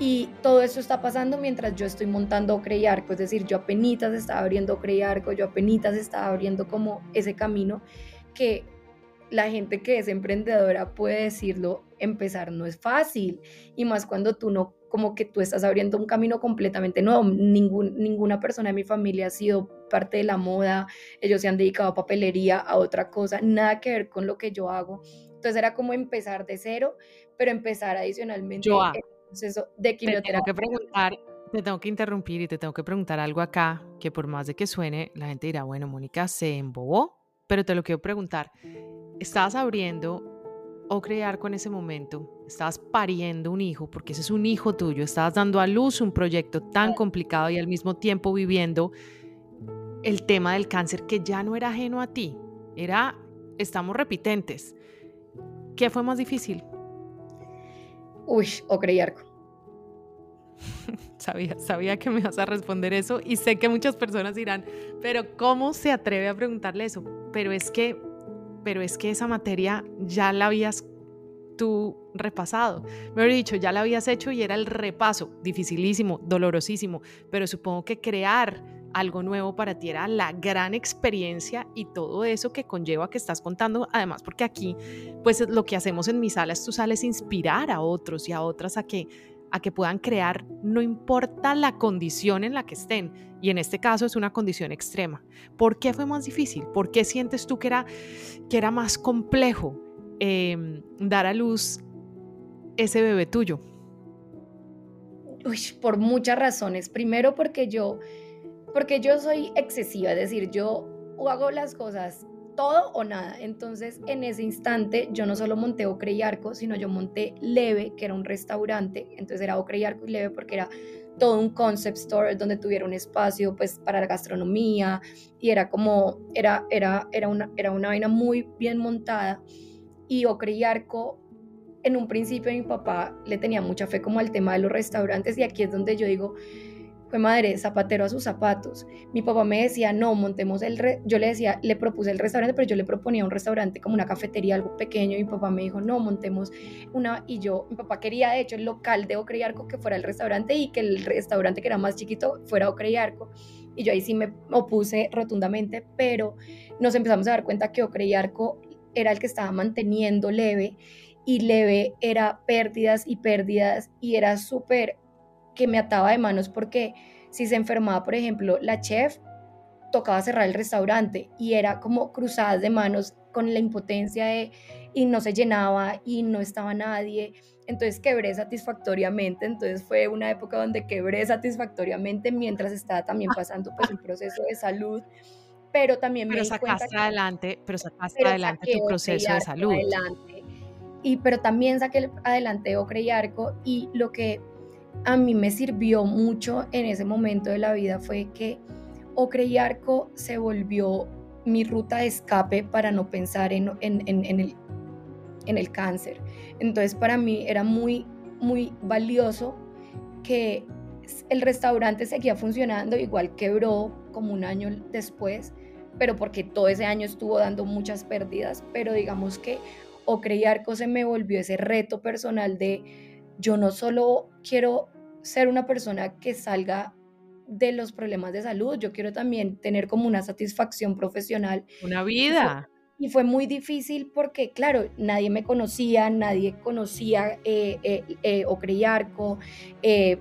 Y todo eso está pasando mientras yo estoy montando Ocre y Arco, es decir, yo apenas estaba abriendo Ocre y Arco, yo apenas estaba abriendo como ese camino que la gente que es emprendedora puede decirlo, empezar no es fácil, y más cuando tú no como que tú estás abriendo un camino completamente nuevo. Ningún, ninguna persona de mi familia ha sido parte de la moda, ellos se han dedicado a papelería, a otra cosa, nada que ver con lo que yo hago. Entonces era como empezar de cero, pero empezar adicionalmente yo, el proceso de quimioterapia. Te tengo que preguntar, te tengo que interrumpir y te tengo que preguntar algo acá, que por más de que suene, la gente dirá, bueno, Mónica se embobó, pero te lo quiero preguntar. Estabas abriendo o crear con ese momento, estabas pariendo un hijo, porque ese es un hijo tuyo, estabas dando a luz un proyecto tan complicado y al mismo tiempo viviendo el tema del cáncer que ya no era ajeno a ti, era, estamos repitentes. ¿Qué fue más difícil? Uy, o crear. [laughs] sabía, sabía que me ibas a responder eso y sé que muchas personas dirán, pero ¿cómo se atreve a preguntarle eso? Pero es que pero es que esa materia ya la habías tú repasado. Me he dicho, ya la habías hecho y era el repaso, dificilísimo, dolorosísimo, pero supongo que crear algo nuevo para ti era la gran experiencia y todo eso que conlleva que estás contando, además porque aquí, pues lo que hacemos en mis salas, tú sales inspirar a otros y a otras a que a que puedan crear, no importa la condición en la que estén. Y en este caso es una condición extrema. ¿Por qué fue más difícil? ¿Por qué sientes tú que era, que era más complejo em, dar a luz ese bebé tuyo? Uy, por muchas razones. Primero porque yo, porque yo soy excesiva, es decir, yo hago las cosas todo o nada. Entonces, en ese instante, yo no solo monté Ocre y Arco, sino yo monté Leve, que era un restaurante. Entonces, era Ocre y Arco y Leve porque era todo un concept store donde tuviera un espacio pues para la gastronomía y era como era era era una era una vaina muy bien montada y Ocre y Arco en un principio mi papá le tenía mucha fe como al tema de los restaurantes y aquí es donde yo digo fue madre, zapatero a sus zapatos. Mi papá me decía, no, montemos el, yo le decía, le propuse el restaurante, pero yo le proponía un restaurante como una cafetería, algo pequeño, y mi papá me dijo, no, montemos una, y yo, mi papá quería de hecho el local de Ocre y Arco que fuera el restaurante y que el restaurante que era más chiquito fuera Ocre y yo ahí sí me opuse rotundamente, pero nos empezamos a dar cuenta que Ocre era el que estaba manteniendo leve y leve era pérdidas y pérdidas y era súper que me ataba de manos porque si se enfermaba, por ejemplo, la chef, tocaba cerrar el restaurante y era como cruzadas de manos con la impotencia de y no se llenaba y no estaba nadie. Entonces quebré satisfactoriamente, entonces fue una época donde quebré satisfactoriamente mientras estaba también pasando pues un [laughs] proceso de salud, pero también pero me sacaste adelante, pero sacaste adelante tu proceso de salud. Adelante. Y pero también saqué adelante Ocre y Arco y lo que a mí me sirvió mucho en ese momento de la vida fue que Ocre y Arco se volvió mi ruta de escape para no pensar en, el, en el cáncer. Entonces para mí era muy, muy valioso que el restaurante seguía funcionando, igual quebró como un año después, pero porque todo ese año estuvo dando muchas pérdidas, pero digamos que Ocre y Arco se me volvió ese reto personal de yo no solo quiero ser una persona que salga de los problemas de salud, yo quiero también tener como una satisfacción profesional. Una vida. Y fue, muy difícil porque, claro, nadie me conocía, nadie conocía eh, eh, eh. Eh,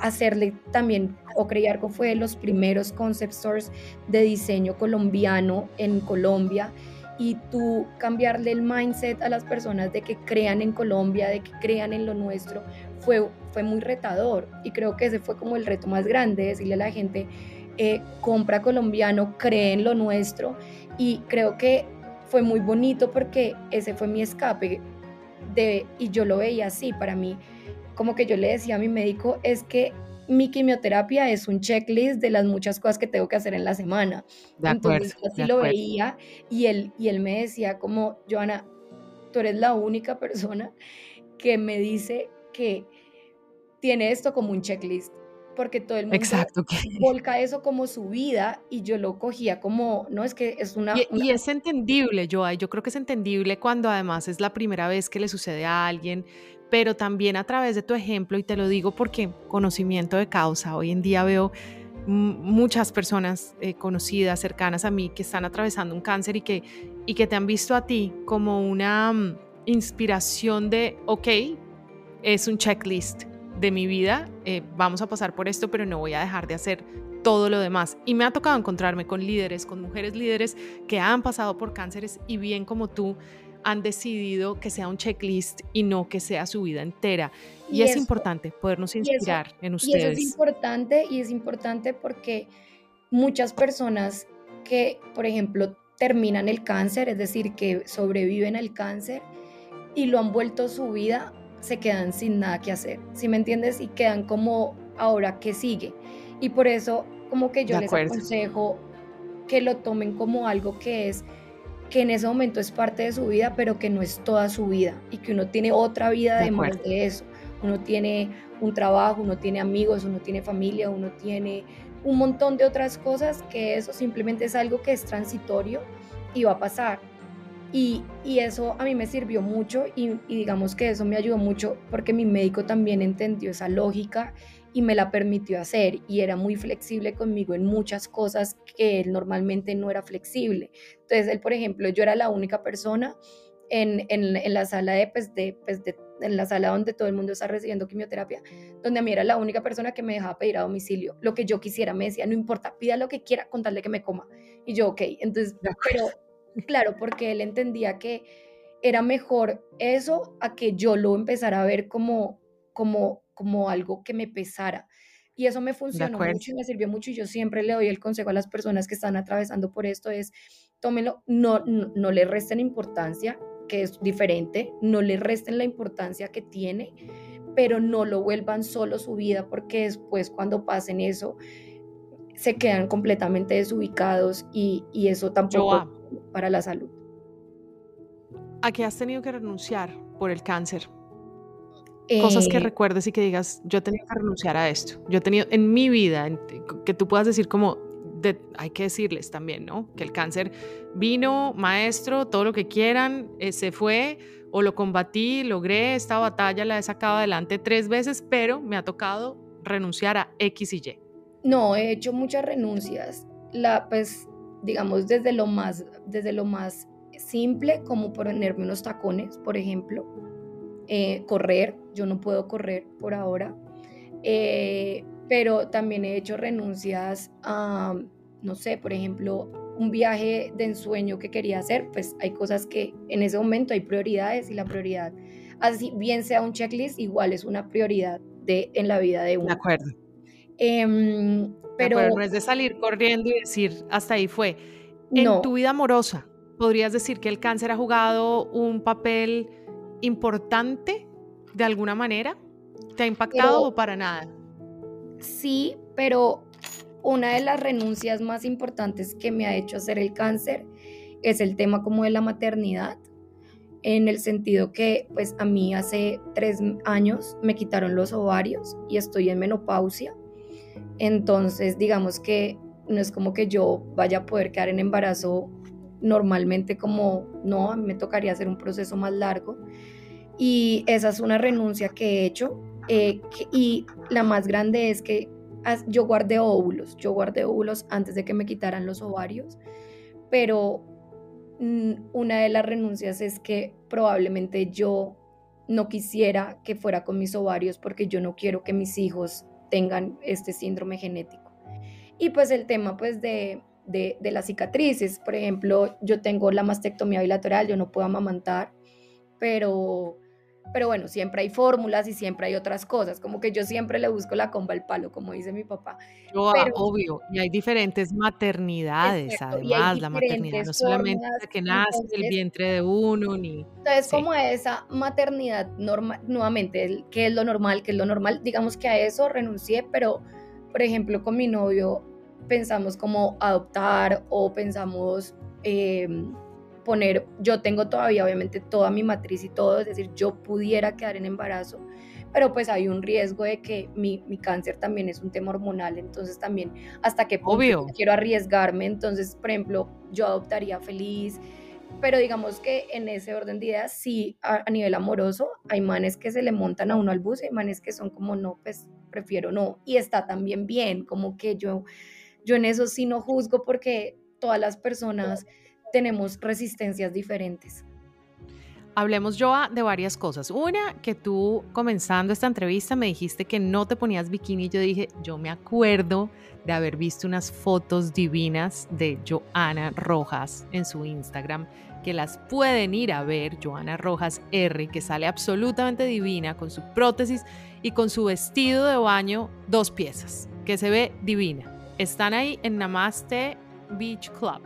hacerle también, Ocre y Arco fue de los primeros concept stores de diseño colombiano en Colombia y tú cambiarle el mindset a las personas de que crean en Colombia, de que crean en lo nuestro, fue, fue muy retador. Y creo que ese fue como el reto más grande, decirle a la gente, eh, compra colombiano, cree en lo nuestro. Y creo que fue muy bonito porque ese fue mi escape de, y yo lo veía así, para mí, como que yo le decía a mi médico, es que mi quimioterapia es un checklist de las muchas cosas que tengo que hacer en la semana. De Entonces, así lo veía y él, y él me decía como, Joana, tú eres la única persona que me dice que tiene esto como un checklist, porque todo el mundo Exacto. volca eso como su vida y yo lo cogía como, no, es que es una... Y, es entendible, yo, yo creo que es entendible cuando además es la primera vez que le sucede a alguien, pero también a través de tu ejemplo, y te lo digo porque conocimiento de causa, hoy en día veo muchas personas eh, conocidas, cercanas a mí, que están atravesando un cáncer y que, y que te han visto a ti como una mm, inspiración de, ok, es un checklist de mi vida, eh, vamos a pasar por esto, pero no voy a dejar de hacer todo lo demás. Y me ha tocado encontrarme con líderes, con mujeres líderes que han pasado por cánceres y bien como tú, han decidido que sea un checklist y no que sea su vida entera. Y, es importante podernos inspirar en ustedes. Y eso es importante y es importante porque muchas personas que, por ejemplo, terminan el cáncer, es decir, que sobreviven al cáncer y lo han vuelto su vida, se quedan sin nada que hacer, ¿sí me entiendes? Y quedan como, ahora, ¿qué sigue? Y por eso, como que yo les aconsejo que lo tomen como algo que es que en ese momento es parte de su vida, pero que no es toda su vida y que uno tiene otra vida además de eso. Uno tiene un trabajo, uno tiene amigos, uno tiene familia, uno tiene un montón de otras cosas que eso simplemente es algo que es transitorio y va a pasar. Y, y eso a mí me sirvió mucho y, y digamos que eso me ayudó mucho porque mi médico también entendió esa lógica y me la permitió hacer y era muy flexible conmigo en muchas cosas que él normalmente no era flexible. Entonces, él, por ejemplo, yo era la única persona en, en, la sala de, pues, de, pues, de, en la sala donde todo el mundo está recibiendo quimioterapia, donde a mí era la única persona que me dejaba pedir a domicilio lo que yo quisiera, me decía, no importa, pida lo que quiera con tal de que me coma. Y yo, ok, entonces, pero claro, porque él entendía que era mejor eso a que yo lo empezara a ver como, como como algo que me pesara. Y eso me funcionó mucho y me sirvió mucho y yo siempre le doy el consejo a las personas que están atravesando por esto es, tómenlo, no, no, le resten importancia, que es diferente, no le resten la importancia que tiene, pero no lo vuelvan solo su vida porque después cuando pasen eso se quedan completamente desubicados y, y eso tampoco para la salud. ¿A qué has tenido que renunciar por el cáncer? Cosas que eh, recuerdes y que digas, yo tenía que renunciar a esto. Yo he tenido en mi vida, que tú puedas decir como, hay que decirles también, ¿no? Que el cáncer vino, maestro, todo lo que quieran, eh, se fue o lo combatí, logré esta batalla, la he sacado adelante tres veces, pero me ha tocado renunciar a X y Y. No, he hecho muchas renuncias. La, pues, digamos, desde lo más, desde lo más simple, como ponerme unos tacones, por ejemplo eh, correr, yo no puedo correr por ahora, eh, pero también he hecho renuncias a, no sé, por ejemplo, un viaje de ensueño que quería hacer, pues hay cosas que en ese momento hay prioridades y la prioridad, así bien sea un checklist, igual es una prioridad de, en la vida de uno. De acuerdo. Em, pero no es de salir corriendo y decir, hasta ahí fue. En tu vida amorosa, ¿podrías decir que el cáncer ha jugado un papel importante de alguna manera? ¿Te ha impactado o para nada? Sí, pero una de las renuncias más importantes que me ha hecho hacer el cáncer es el tema como de la maternidad, en el sentido que pues a mí hace tres años me quitaron los ovarios y estoy en menopausia. Entonces digamos que no es como que yo vaya a poder quedar en embarazo normalmente como, no, a mí me tocaría hacer un proceso más largo. Y esa es una renuncia que he hecho. Eh, y la más grande es que yo guardé óvulos, yo guardé óvulos antes de que me quitaran los ovarios, pero mm, una de las renuncias es que probablemente yo no quisiera que fuera con mis ovarios porque yo no quiero que mis hijos tengan este síndrome genético. Y pues el tema pues de, de, de las cicatrices, por ejemplo, yo tengo la mastectomía bilateral, yo no puedo amamantar, pero pero bueno, siempre hay fórmulas y siempre hay otras cosas, como que yo siempre le busco la comba al palo, como dice mi papá. Yo, obvio, y hay diferentes maternidades, además, la maternidad no solamente que nace el vientre de uno, ni... Entonces, como esa maternidad normal, nuevamente, ¿qué es lo normal? ¿Qué es lo normal? Digamos que a eso renuncié, pero, por ejemplo, con mi novio pensamos como adoptar o pensamos... Eh, poner, yo tengo todavía obviamente toda mi matriz y todo, es decir, yo pudiera quedar en embarazo, pero pues hay un riesgo de que mi, mi cáncer también es un tema hormonal, entonces también hasta que quiero arriesgarme, entonces, por ejemplo, yo adoptaría feliz, pero digamos que en ese orden de ideas, sí, a, nivel amoroso, hay manes que se le montan a uno al bus, hay manes que son como, no, pues prefiero no, y está también bien, como que yo, yo en eso sí no juzgo porque todas las personas tenemos resistencias diferentes. Hablemos, Joa, de varias cosas. Una, que tú comenzando esta entrevista me dijiste que no te ponías bikini yo dije, yo me acuerdo de haber visto unas fotos divinas de Joana Rojas en su Instagram, que las pueden ir a ver, Joana Rojas R, que sale absolutamente divina con su prótesis y con su vestido de baño, dos piezas, que se ve divina. Están ahí en Namaste Beach Club.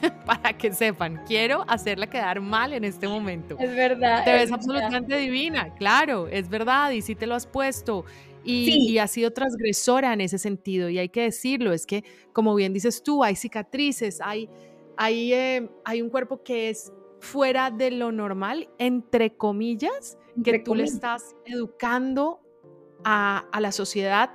[laughs] para que sepan, quiero hacerla quedar mal en este momento. Es verdad. Te ves absolutamente divina, claro, es verdad, y sí te lo has puesto. Y, y has sido transgresora en ese sentido, y hay que decirlo, es que, como bien dices tú, hay cicatrices, hay, hay, eh, hay un cuerpo que es fuera de lo normal, entre comillas, que tú le estás educando a, a la sociedad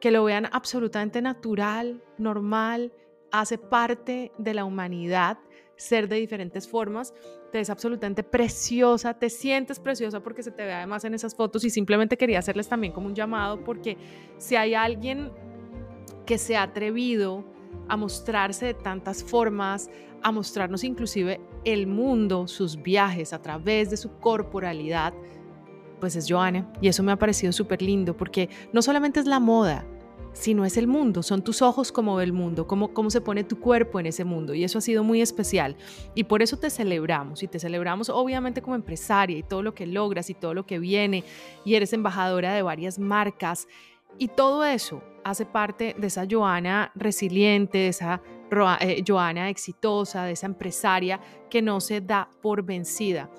que lo vean absolutamente natural, normal, hace parte de la humanidad ser de diferentes formas. Te ves absolutamente preciosa, te sientes preciosa porque se te ve además en esas fotos y simplemente quería hacerles también como un llamado porque si hay alguien que se ha atrevido a mostrarse de tantas formas, a mostrarnos inclusive el mundo, sus viajes a través de su corporalidad, pues es Joana. Y eso me ha parecido súper lindo porque no solamente es la moda, si no es el mundo, son tus ojos como ve el mundo, cómo, cómo se pone tu cuerpo en ese mundo. Y eso ha sido muy especial. Y por eso te celebramos. Y te celebramos obviamente como empresaria y todo lo que logras y todo lo que viene. Y eres embajadora de varias marcas. Y todo eso hace parte de esa Joana resiliente, de esa eh, Joana exitosa, de esa empresaria que no se da por vencida.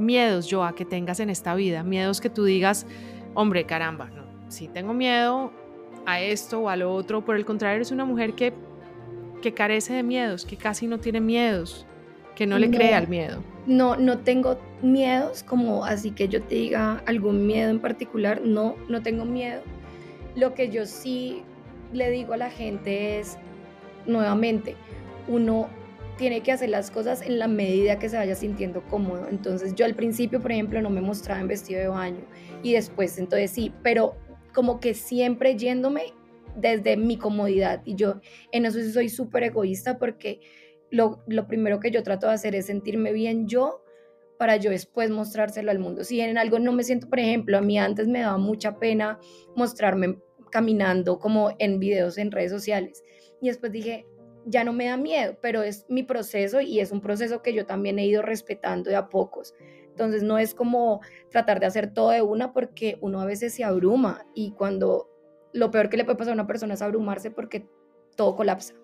Miedos, Joa, que tengas en esta vida, miedos que tú digas, hombre, caramba, no, si tengo miedo, a esto o a lo otro. Por el contrario, es una mujer que, que carece de miedos, que casi no tiene miedos, que no le cree al miedo. No, no tengo miedos como así que yo te diga algún miedo en particular. No, no tengo miedo. Lo que yo sí le digo a la gente es, nuevamente, uno tiene que hacer las cosas en la medida que se vaya sintiendo cómodo. Entonces yo al principio, por ejemplo, no me mostraba en vestido de baño y después entonces sí, pero como que siempre yéndome desde mi comodidad. Y yo en eso sí soy súper egoísta porque lo, lo, primero que yo trato de hacer es sentirme bien yo para yo después mostrárselo al mundo. Si en algo no me siento, por ejemplo, a mí antes me daba mucha pena mostrarme caminando como en videos en redes sociales. Y después dije, ya no me da miedo, pero es mi proceso y es un proceso que yo también he ido respetando de a pocos. Entonces no es como tratar de hacer todo de una porque uno a veces se abruma y cuando lo peor que le puede pasar a una persona es abrumarse porque todo colapsa.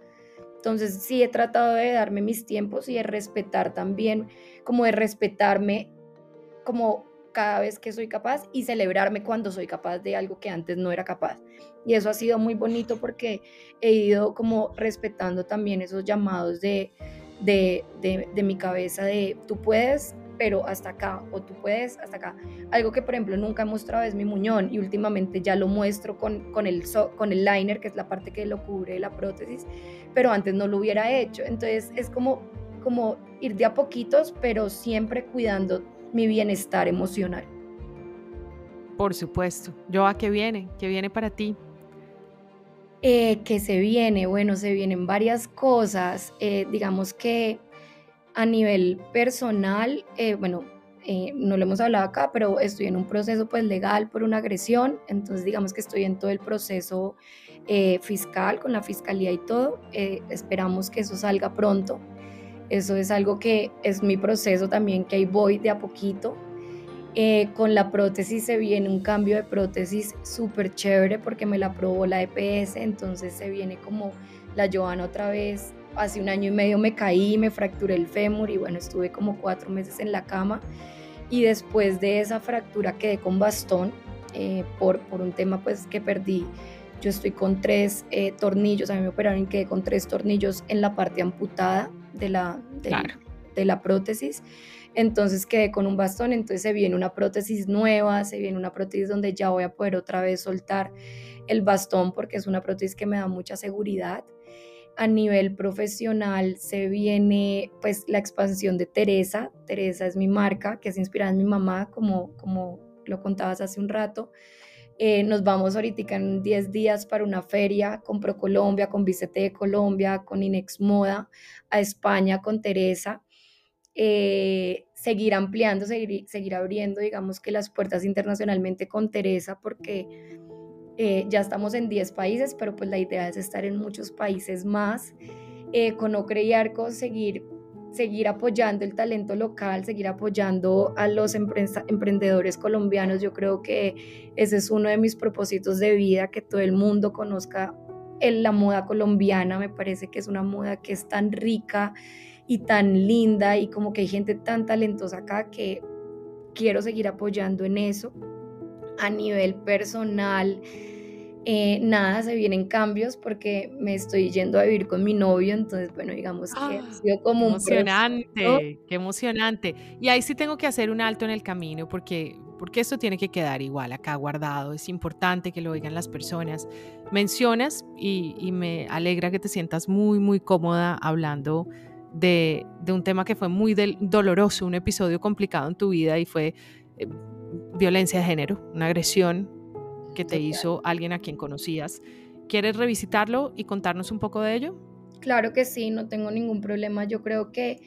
Entonces sí he tratado de darme mis tiempos y de respetar también, como de respetarme como cada vez que soy capaz y celebrarme cuando soy capaz de algo que antes no era capaz. Y eso ha sido muy bonito porque he ido como respetando también esos llamados de, de, de, mi cabeza de tú puedes pero hasta acá, o tú puedes hasta acá. Algo que, por ejemplo, nunca he mostrado es mi muñón y últimamente ya lo muestro con, con, el, con el liner, que es la parte que lo cubre la prótesis, pero antes no lo hubiera hecho. Entonces es como, como ir de a poquitos, pero siempre cuidando mi bienestar emocional. Por supuesto. Yo a qué viene, qué viene para ti. Eh, que se viene, bueno, se vienen varias cosas. Eh, digamos que a nivel personal, eh, bueno, no lo hemos hablado acá, pero estoy en un proceso pues legal por una agresión, entonces digamos que estoy en todo el proceso fiscal con la fiscalía y todo. esperamos que eso salga pronto. Eso es algo que es mi proceso también, que ahí voy de a poquito. Eh, con la prótesis se viene un cambio de prótesis súper chévere porque me la aprobó la EPS, entonces se viene como la Joana otra vez. Hace un año y medio me caí, me fracturé el fémur y bueno, estuve como cuatro meses en la cama y después de esa fractura quedé con bastón eh, por, por un tema pues que perdí. Yo estoy con tres eh, tornillos, a mí me operaron y quedé con tres tornillos en la parte amputada de la, de la prótesis entonces quedé con un bastón, entonces se viene una prótesis nueva, se viene una prótesis donde ya voy a poder otra vez soltar el bastón porque es una prótesis que me da mucha seguridad. A nivel profesional se viene pues la expansión de Teresa. Teresa es mi marca, que es inspirada en mi mamá, como, como lo contabas hace un rato. Eh, nos vamos ahorita en 10 días para una feria con ProColombia, con Bicete de Colombia, con Inex Moda, a España con Teresa. Eh, seguir ampliando, seguir, seguir abriendo, digamos que las puertas internacionalmente con Teresa, porque eh, ya estamos en 10 países, pero pues la idea es estar en muchos países más. Con Ocre y Arco, seguir, seguir apoyando el talento local, seguir apoyando a los emprendedores colombianos. Yo creo que ese es uno de mis propósitos de vida, que todo el mundo conozca la moda colombiana. Me parece que es una moda que es tan rica y tan linda y como que hay gente tan talentosa acá que quiero seguir apoyando en eso. A nivel personal, eh, nada, se vienen cambios porque me estoy yendo a vivir con mi novio, entonces, bueno, digamos que ha ah, sido como emocionante, qué emocionante. Y ahí sí tengo que hacer un alto en el camino porque, porque esto tiene que quedar igual acá guardado, es importante que lo oigan las personas. Mencionas y, y me alegra que te sientas muy, muy cómoda hablando de, un tema que fue muy doloroso, un episodio complicado en tu vida y fue eh, violencia de género, una agresión que te hizo alguien a quien conocías. ¿Quieres revisitarlo y contarnos un poco de ello? Claro que sí, no tengo ningún problema. Yo creo que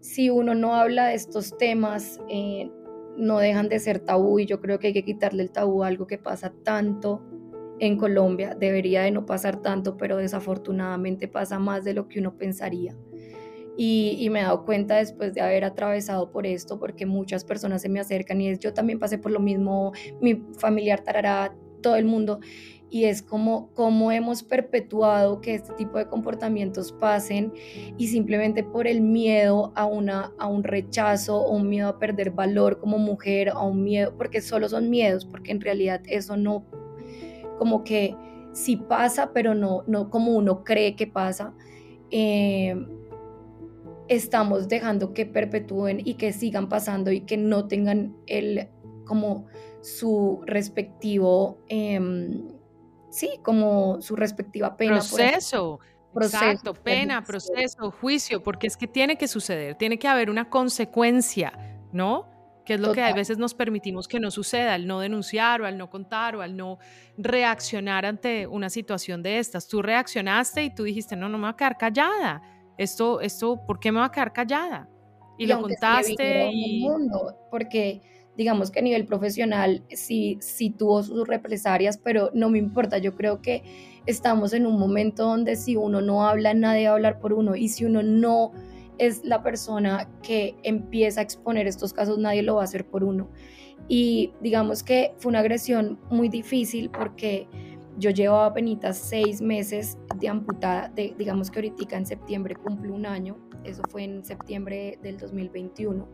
si uno no habla de estos temas, eh, no dejan de ser tabú y yo creo que hay que quitarle el tabú a algo que pasa tanto en Colombia. Debería de no pasar tanto, pero desafortunadamente pasa más de lo que uno pensaría. Y, me he dado cuenta después de haber atravesado por esto, porque muchas personas se me acercan y es, yo también pasé por lo mismo, mi familiar tarará, todo el mundo, y es como, como hemos perpetuado que este tipo de comportamientos pasen y simplemente por el miedo a, una, a un rechazo o un miedo a perder valor como mujer, a un miedo, porque solo son miedos, porque en realidad eso no, como que sí pasa, pero no, no como uno cree que pasa. Eh, estamos dejando que perpetúen y que sigan pasando y que no tengan el como su respectivo em, sí como su respectiva pena proceso Exacto, pena, proceso, juicio, porque es que tiene que suceder, tiene que haber una consecuencia, ¿no? Que es lo que a veces nos permitimos que no suceda, al no denunciar o al no contar o al no reaccionar ante una situación de estas. Tú reaccionaste y tú dijiste, no, no me voy a quedar callada esto, esto, ¿por qué me va a quedar callada? Y, lo contaste y... mundo, porque digamos que a nivel profesional sí, sí tuvo sus represalias, pero no me importa, yo creo que estamos en un momento donde si uno no habla, nadie va a hablar por uno, y si uno no es la persona que empieza a exponer estos casos, nadie lo va a hacer por uno. Y digamos que fue una agresión muy difícil porque yo llevaba apenas seis meses de amputada, de, digamos que ahorita en septiembre cumple un año, eso fue en septiembre del 2021.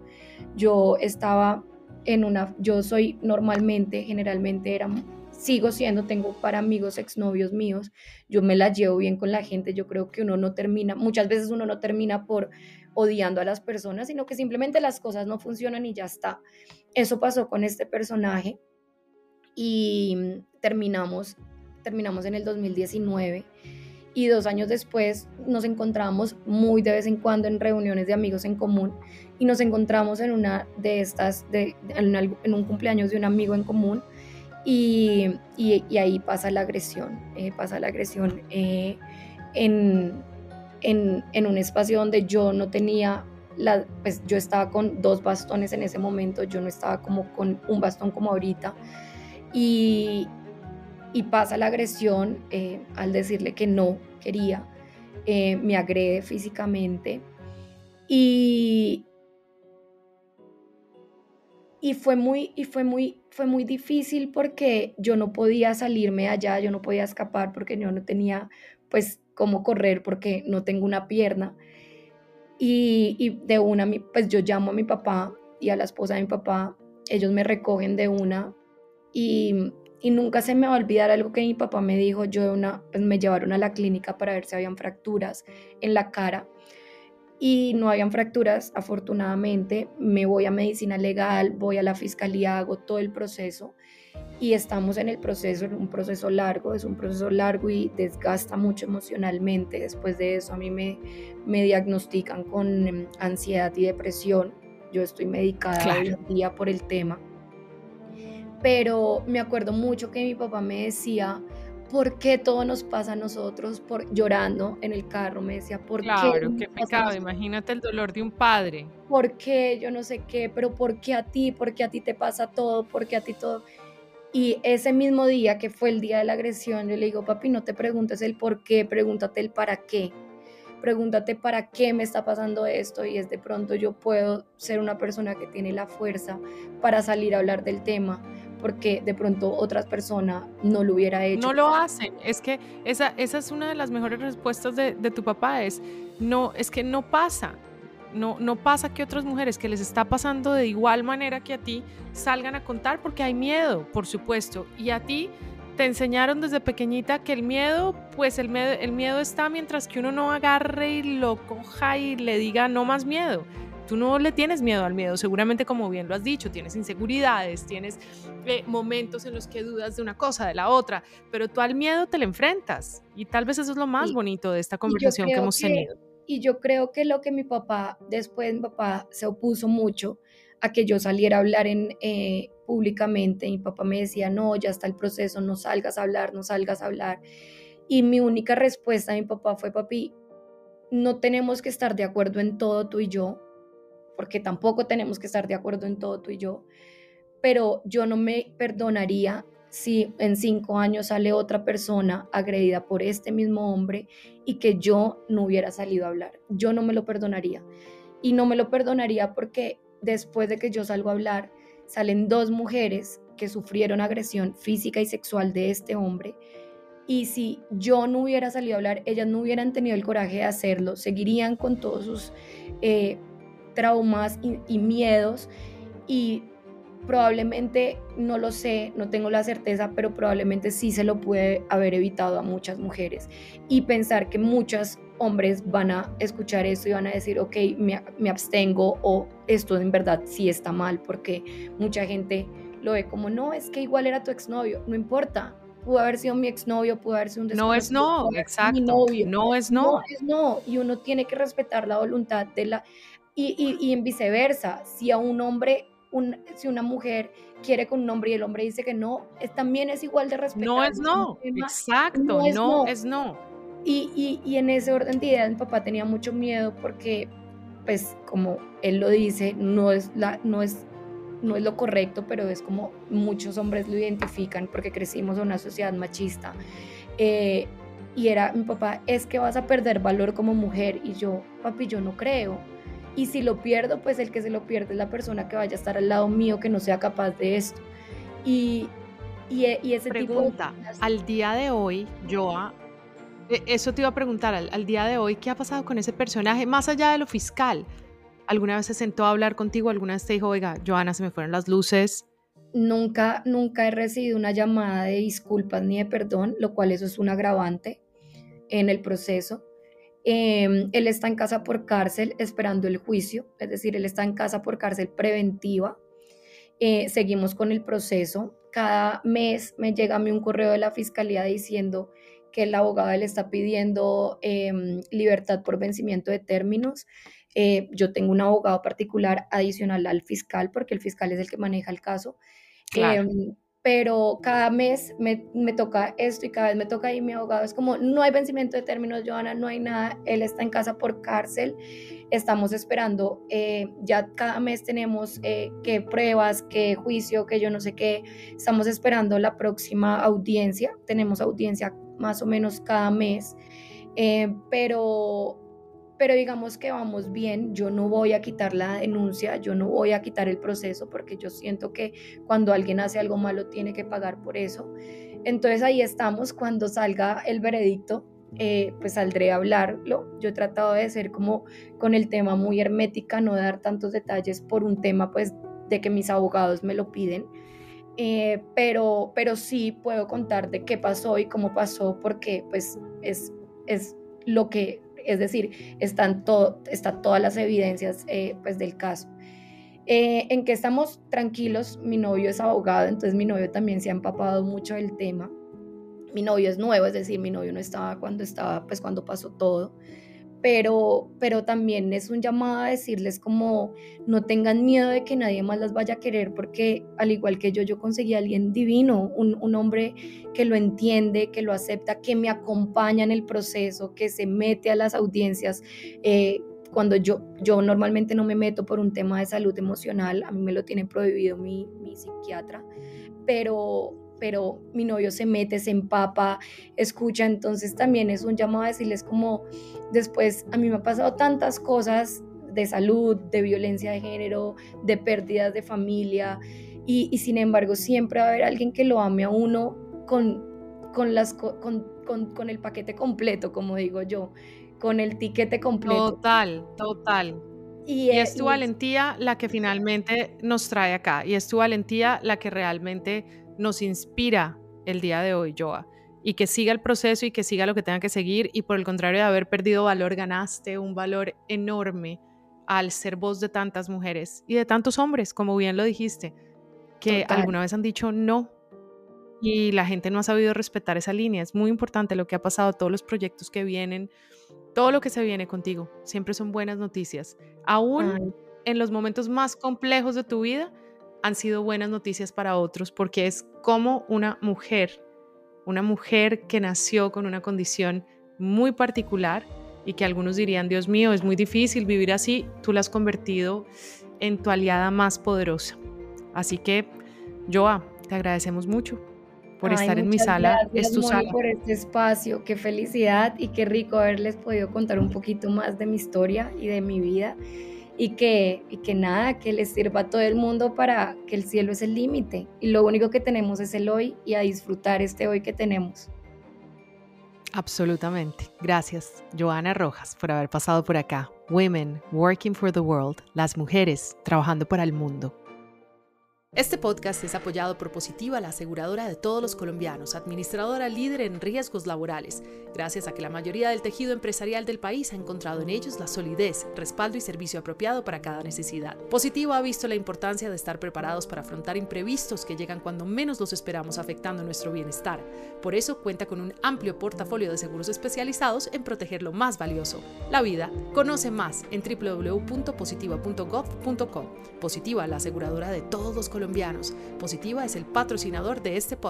Yo estaba en una, yo soy normalmente, generalmente era, sigo siendo, tengo para amigos, exnovios míos, yo me la llevo bien con la gente, yo creo que uno no termina, muchas veces uno no termina por odiando a las personas, sino que simplemente las cosas no funcionan y ya está. Eso pasó con este personaje y terminamos, terminamos en el 2019 y dos años después nos encontramos muy de vez en cuando en reuniones de amigos en común y nos encontramos en una de estas, de, en, un cumpleaños de un amigo en común y, y, ahí pasa la agresión, eh, pasa la agresión eh, en, en, en, un espacio donde yo no tenía, la, pues yo estaba con dos bastones en ese momento, yo no estaba como con un bastón como ahorita y, y pasa la agresión eh, al decirle que no quería, eh, me agrede físicamente y, y fue muy y fue muy fue muy difícil porque yo no podía salirme allá, yo no podía escapar porque yo no tenía pues cómo correr porque no tengo una pierna. Y, y de una, pues yo llamo a mi papá y a la esposa de mi papá, ellos me recogen de una y y nunca se me va a olvidar algo que mi papá me dijo. Yo una, pues me llevaron a la clínica para ver si habían fracturas en la cara y no habían fracturas, afortunadamente. Me voy a medicina legal, voy a la fiscalía, hago todo el proceso y estamos en el proceso, un proceso largo, es un proceso largo y desgasta mucho emocionalmente. Después de eso a mí me, me diagnostican con em, ansiedad y depresión. Yo estoy medicada hoy en día por el tema pero me acuerdo mucho que mi papá me decía, ¿por qué todo nos pasa a nosotros? Por, llorando en el carro, me decía, ¿por qué? Claro, qué pecado, imagínate el dolor de un padre. ¿Por qué? Yo no sé qué, pero ¿por qué a ti? ¿Por qué a ti te pasa todo? ¿Por qué a ti todo? Y ese mismo día, que fue el día de la agresión, yo le digo, papi, no te preguntes el por qué, pregúntate el para qué. Pregúntate para qué me está pasando esto y es de pronto yo puedo ser una persona que tiene la fuerza para salir a hablar del tema porque de pronto otras personas no lo hubiera hecho. No lo hacen. Es que esa, esa es una de las mejores respuestas de, de tu papá, es, no, es que no pasa. No, no pasa que otras mujeres que les está pasando de igual manera que a ti salgan a contar porque hay miedo, por supuesto. Y a ti te enseñaron desde pequeñita que el miedo, pues el miedo, el miedo está mientras que uno no agarre y lo coja y le diga no más miedo. Tú no le tienes miedo al miedo, seguramente como bien lo has dicho, tienes inseguridades, tienes eh, momentos en los que dudas de una cosa, de la otra, pero tú al miedo te le enfrentas y tal vez eso es lo más bonito de esta conversación que hemos tenido. Y yo creo que lo que mi papá, después mi papá se opuso mucho a que yo saliera a hablar en, eh, públicamente, mi papá me decía, no, ya está el proceso, no salgas a hablar, no salgas a hablar. Y mi única respuesta a mi papá fue, papi, no tenemos que estar de acuerdo en todo tú y yo, porque tampoco tenemos que estar de acuerdo en todo tú y yo, pero yo no me perdonaría si en cinco años sale otra persona agredida por este mismo hombre y que yo no hubiera salido a hablar. Yo no me lo perdonaría. Y no me lo perdonaría porque después de que yo salgo a hablar, salen dos mujeres que sufrieron agresión física y sexual de este hombre. Y si yo no hubiera salido a hablar, ellas no hubieran tenido el coraje de hacerlo, seguirían con todos sus eh, traumas y, miedos y probablemente, no lo sé, no tengo la certeza, pero probablemente sí se lo puede haber evitado a muchas mujeres. Y pensar que muchos hombres van a escuchar esto y van a decir, ok, me, me, abstengo o esto en verdad sí está mal, porque mucha gente lo ve como, no, es que igual era tu exnovio, no importa. Pudo haber sido mi exnovio, pudo haber sido un No es no, exacto. No es no. No es no. Y uno tiene que respetar la voluntad de la y, en viceversa, si a un hombre, un, si una mujer quiere con un hombre y el hombre dice que no, es, también es igual de respetar. No es no, exacto, no es no. Y, y, en ese orden de ideas mi papá tenía mucho miedo porque, pues como él lo dice, no es, la, no es, no es lo correcto, pero es como muchos hombres lo identifican porque crecimos en una sociedad machista. Eh, y era mi papá, es que vas a perder valor como mujer. Y yo, papi, yo no creo y si lo pierdo, pues el que se lo pierde es la persona que vaya a estar al lado mío que no sea capaz de esto. Y, y, y ese Pregunta, tipo al día de hoy, Joa, e, eso te iba a preguntar, al, al, día de hoy, ¿qué ha pasado con ese personaje más allá de lo fiscal? ¿Alguna vez se sentó a hablar contigo? ¿Alguna vez te dijo, oiga, Joana, se me fueron las luces? Nunca, nunca he recibido una llamada de disculpas ni de perdón, lo cual eso es un agravante en el proceso. Em, él está en casa por cárcel esperando el juicio, es decir, él está en casa por cárcel preventiva. Eh, seguimos con el proceso. Cada mes me llega a mí un correo de la fiscalía diciendo que el abogado le está pidiendo em, libertad por vencimiento de términos. Eh, yo tengo un abogado particular adicional al fiscal, porque el fiscal es el que maneja el caso. Em, pero cada mes me, me, toca esto y cada vez me toca y mi abogado es como, no hay vencimiento de términos, Joana, no hay nada, él está en casa por cárcel, estamos esperando, eh, ya cada mes tenemos eh, qué pruebas, qué juicio, que yo no sé qué, estamos esperando la próxima audiencia, tenemos audiencia más o menos cada mes, eh, pero pero digamos que vamos bien, yo no voy a quitar la denuncia, yo no voy a quitar el proceso porque yo siento que cuando alguien hace algo malo tiene que pagar por eso. Entonces ahí estamos, cuando salga el veredicto, eh, pues saldré a hablarlo. Yo he tratado de ser como con el tema muy hermética, no dar tantos detalles por un tema pues de que mis abogados me lo piden. Eh, pero, pero sí puedo contar de qué pasó y cómo pasó porque pues es, es lo que es decir, están, todo, están todas las evidencias eh, pues del caso. Eh, en que estamos tranquilos, mi novio es abogado, entonces mi novio también se ha empapado mucho del tema. Mi novio es nuevo, es decir, mi novio no estaba cuando estaba, pues cuando pasó todo pero, pero también es un llamado a decirles como no tengan miedo de que nadie más las vaya a querer, porque al igual que yo, yo conseguí a alguien divino, un, un hombre que lo entiende, que lo acepta, que me acompaña en el proceso, que se mete a las audiencias. Eh, cuando yo, yo normalmente no me meto por un tema de salud emocional, a mí me lo tiene prohibido mi, mi psiquiatra, pero, pero mi novio se mete, se empapa, escucha, entonces también es un llamado a decirles como después a mí me ha pasado tantas cosas de salud, de violencia de género, de pérdidas de familia y, sin embargo siempre va a haber alguien que lo ame a uno con, con, las, con, con, el paquete completo, como digo yo, con el tiquete completo. Total, total. Y, es tu valentía la que finalmente nos trae acá, y es tu valentía la que realmente nos inspira el día de hoy, Joa. Y que siga el proceso y que siga lo que tenga que seguir. Y por el contrario de haber perdido valor, ganaste un valor enorme al ser voz de tantas mujeres y de tantos hombres, como bien lo dijiste, que alguna vez han dicho no. Y la gente no ha sabido respetar esa línea. Es muy importante lo que ha pasado, todos los proyectos que vienen, todo lo que se viene contigo. Siempre son buenas noticias. Aún en los momentos más complejos de tu vida, han sido buenas noticias para otros porque es como una mujer, una mujer que nació con una condición muy particular y que algunos dirían, Dios mío, es muy difícil vivir así, tú la has convertido en tu aliada más poderosa. Así que, Joa, te agradecemos mucho por estar en mi sala. es tu sala. por este espacio, qué felicidad y qué rico haberles podido contar un poquito más de mi historia y de mi vida y que, y que nada, que les sirva a todo el mundo para que el cielo es el límite y lo único que tenemos es el hoy y a disfrutar este hoy que tenemos. Absolutamente. Gracias, Joana Rojas, por haber pasado por acá. Women Working for the World, las mujeres trabajando para el mundo. Este podcast es apoyado por Positiva, la aseguradora de todos los colombianos, administradora líder en riesgos laborales, gracias a que la mayoría del tejido empresarial del país ha encontrado en ellos la solidez, respaldo y servicio apropiado para cada necesidad. Positiva ha visto la importancia de estar preparados para afrontar imprevistos que llegan cuando menos los esperamos afectando nuestro bienestar. Por eso cuenta con un amplio portafolio de seguros especializados en proteger lo más valioso, la vida. Conoce más en www.positiva.gov.com. Positiva, la aseguradora de todos los colombianos Positiva es el patrocinador de este podcast.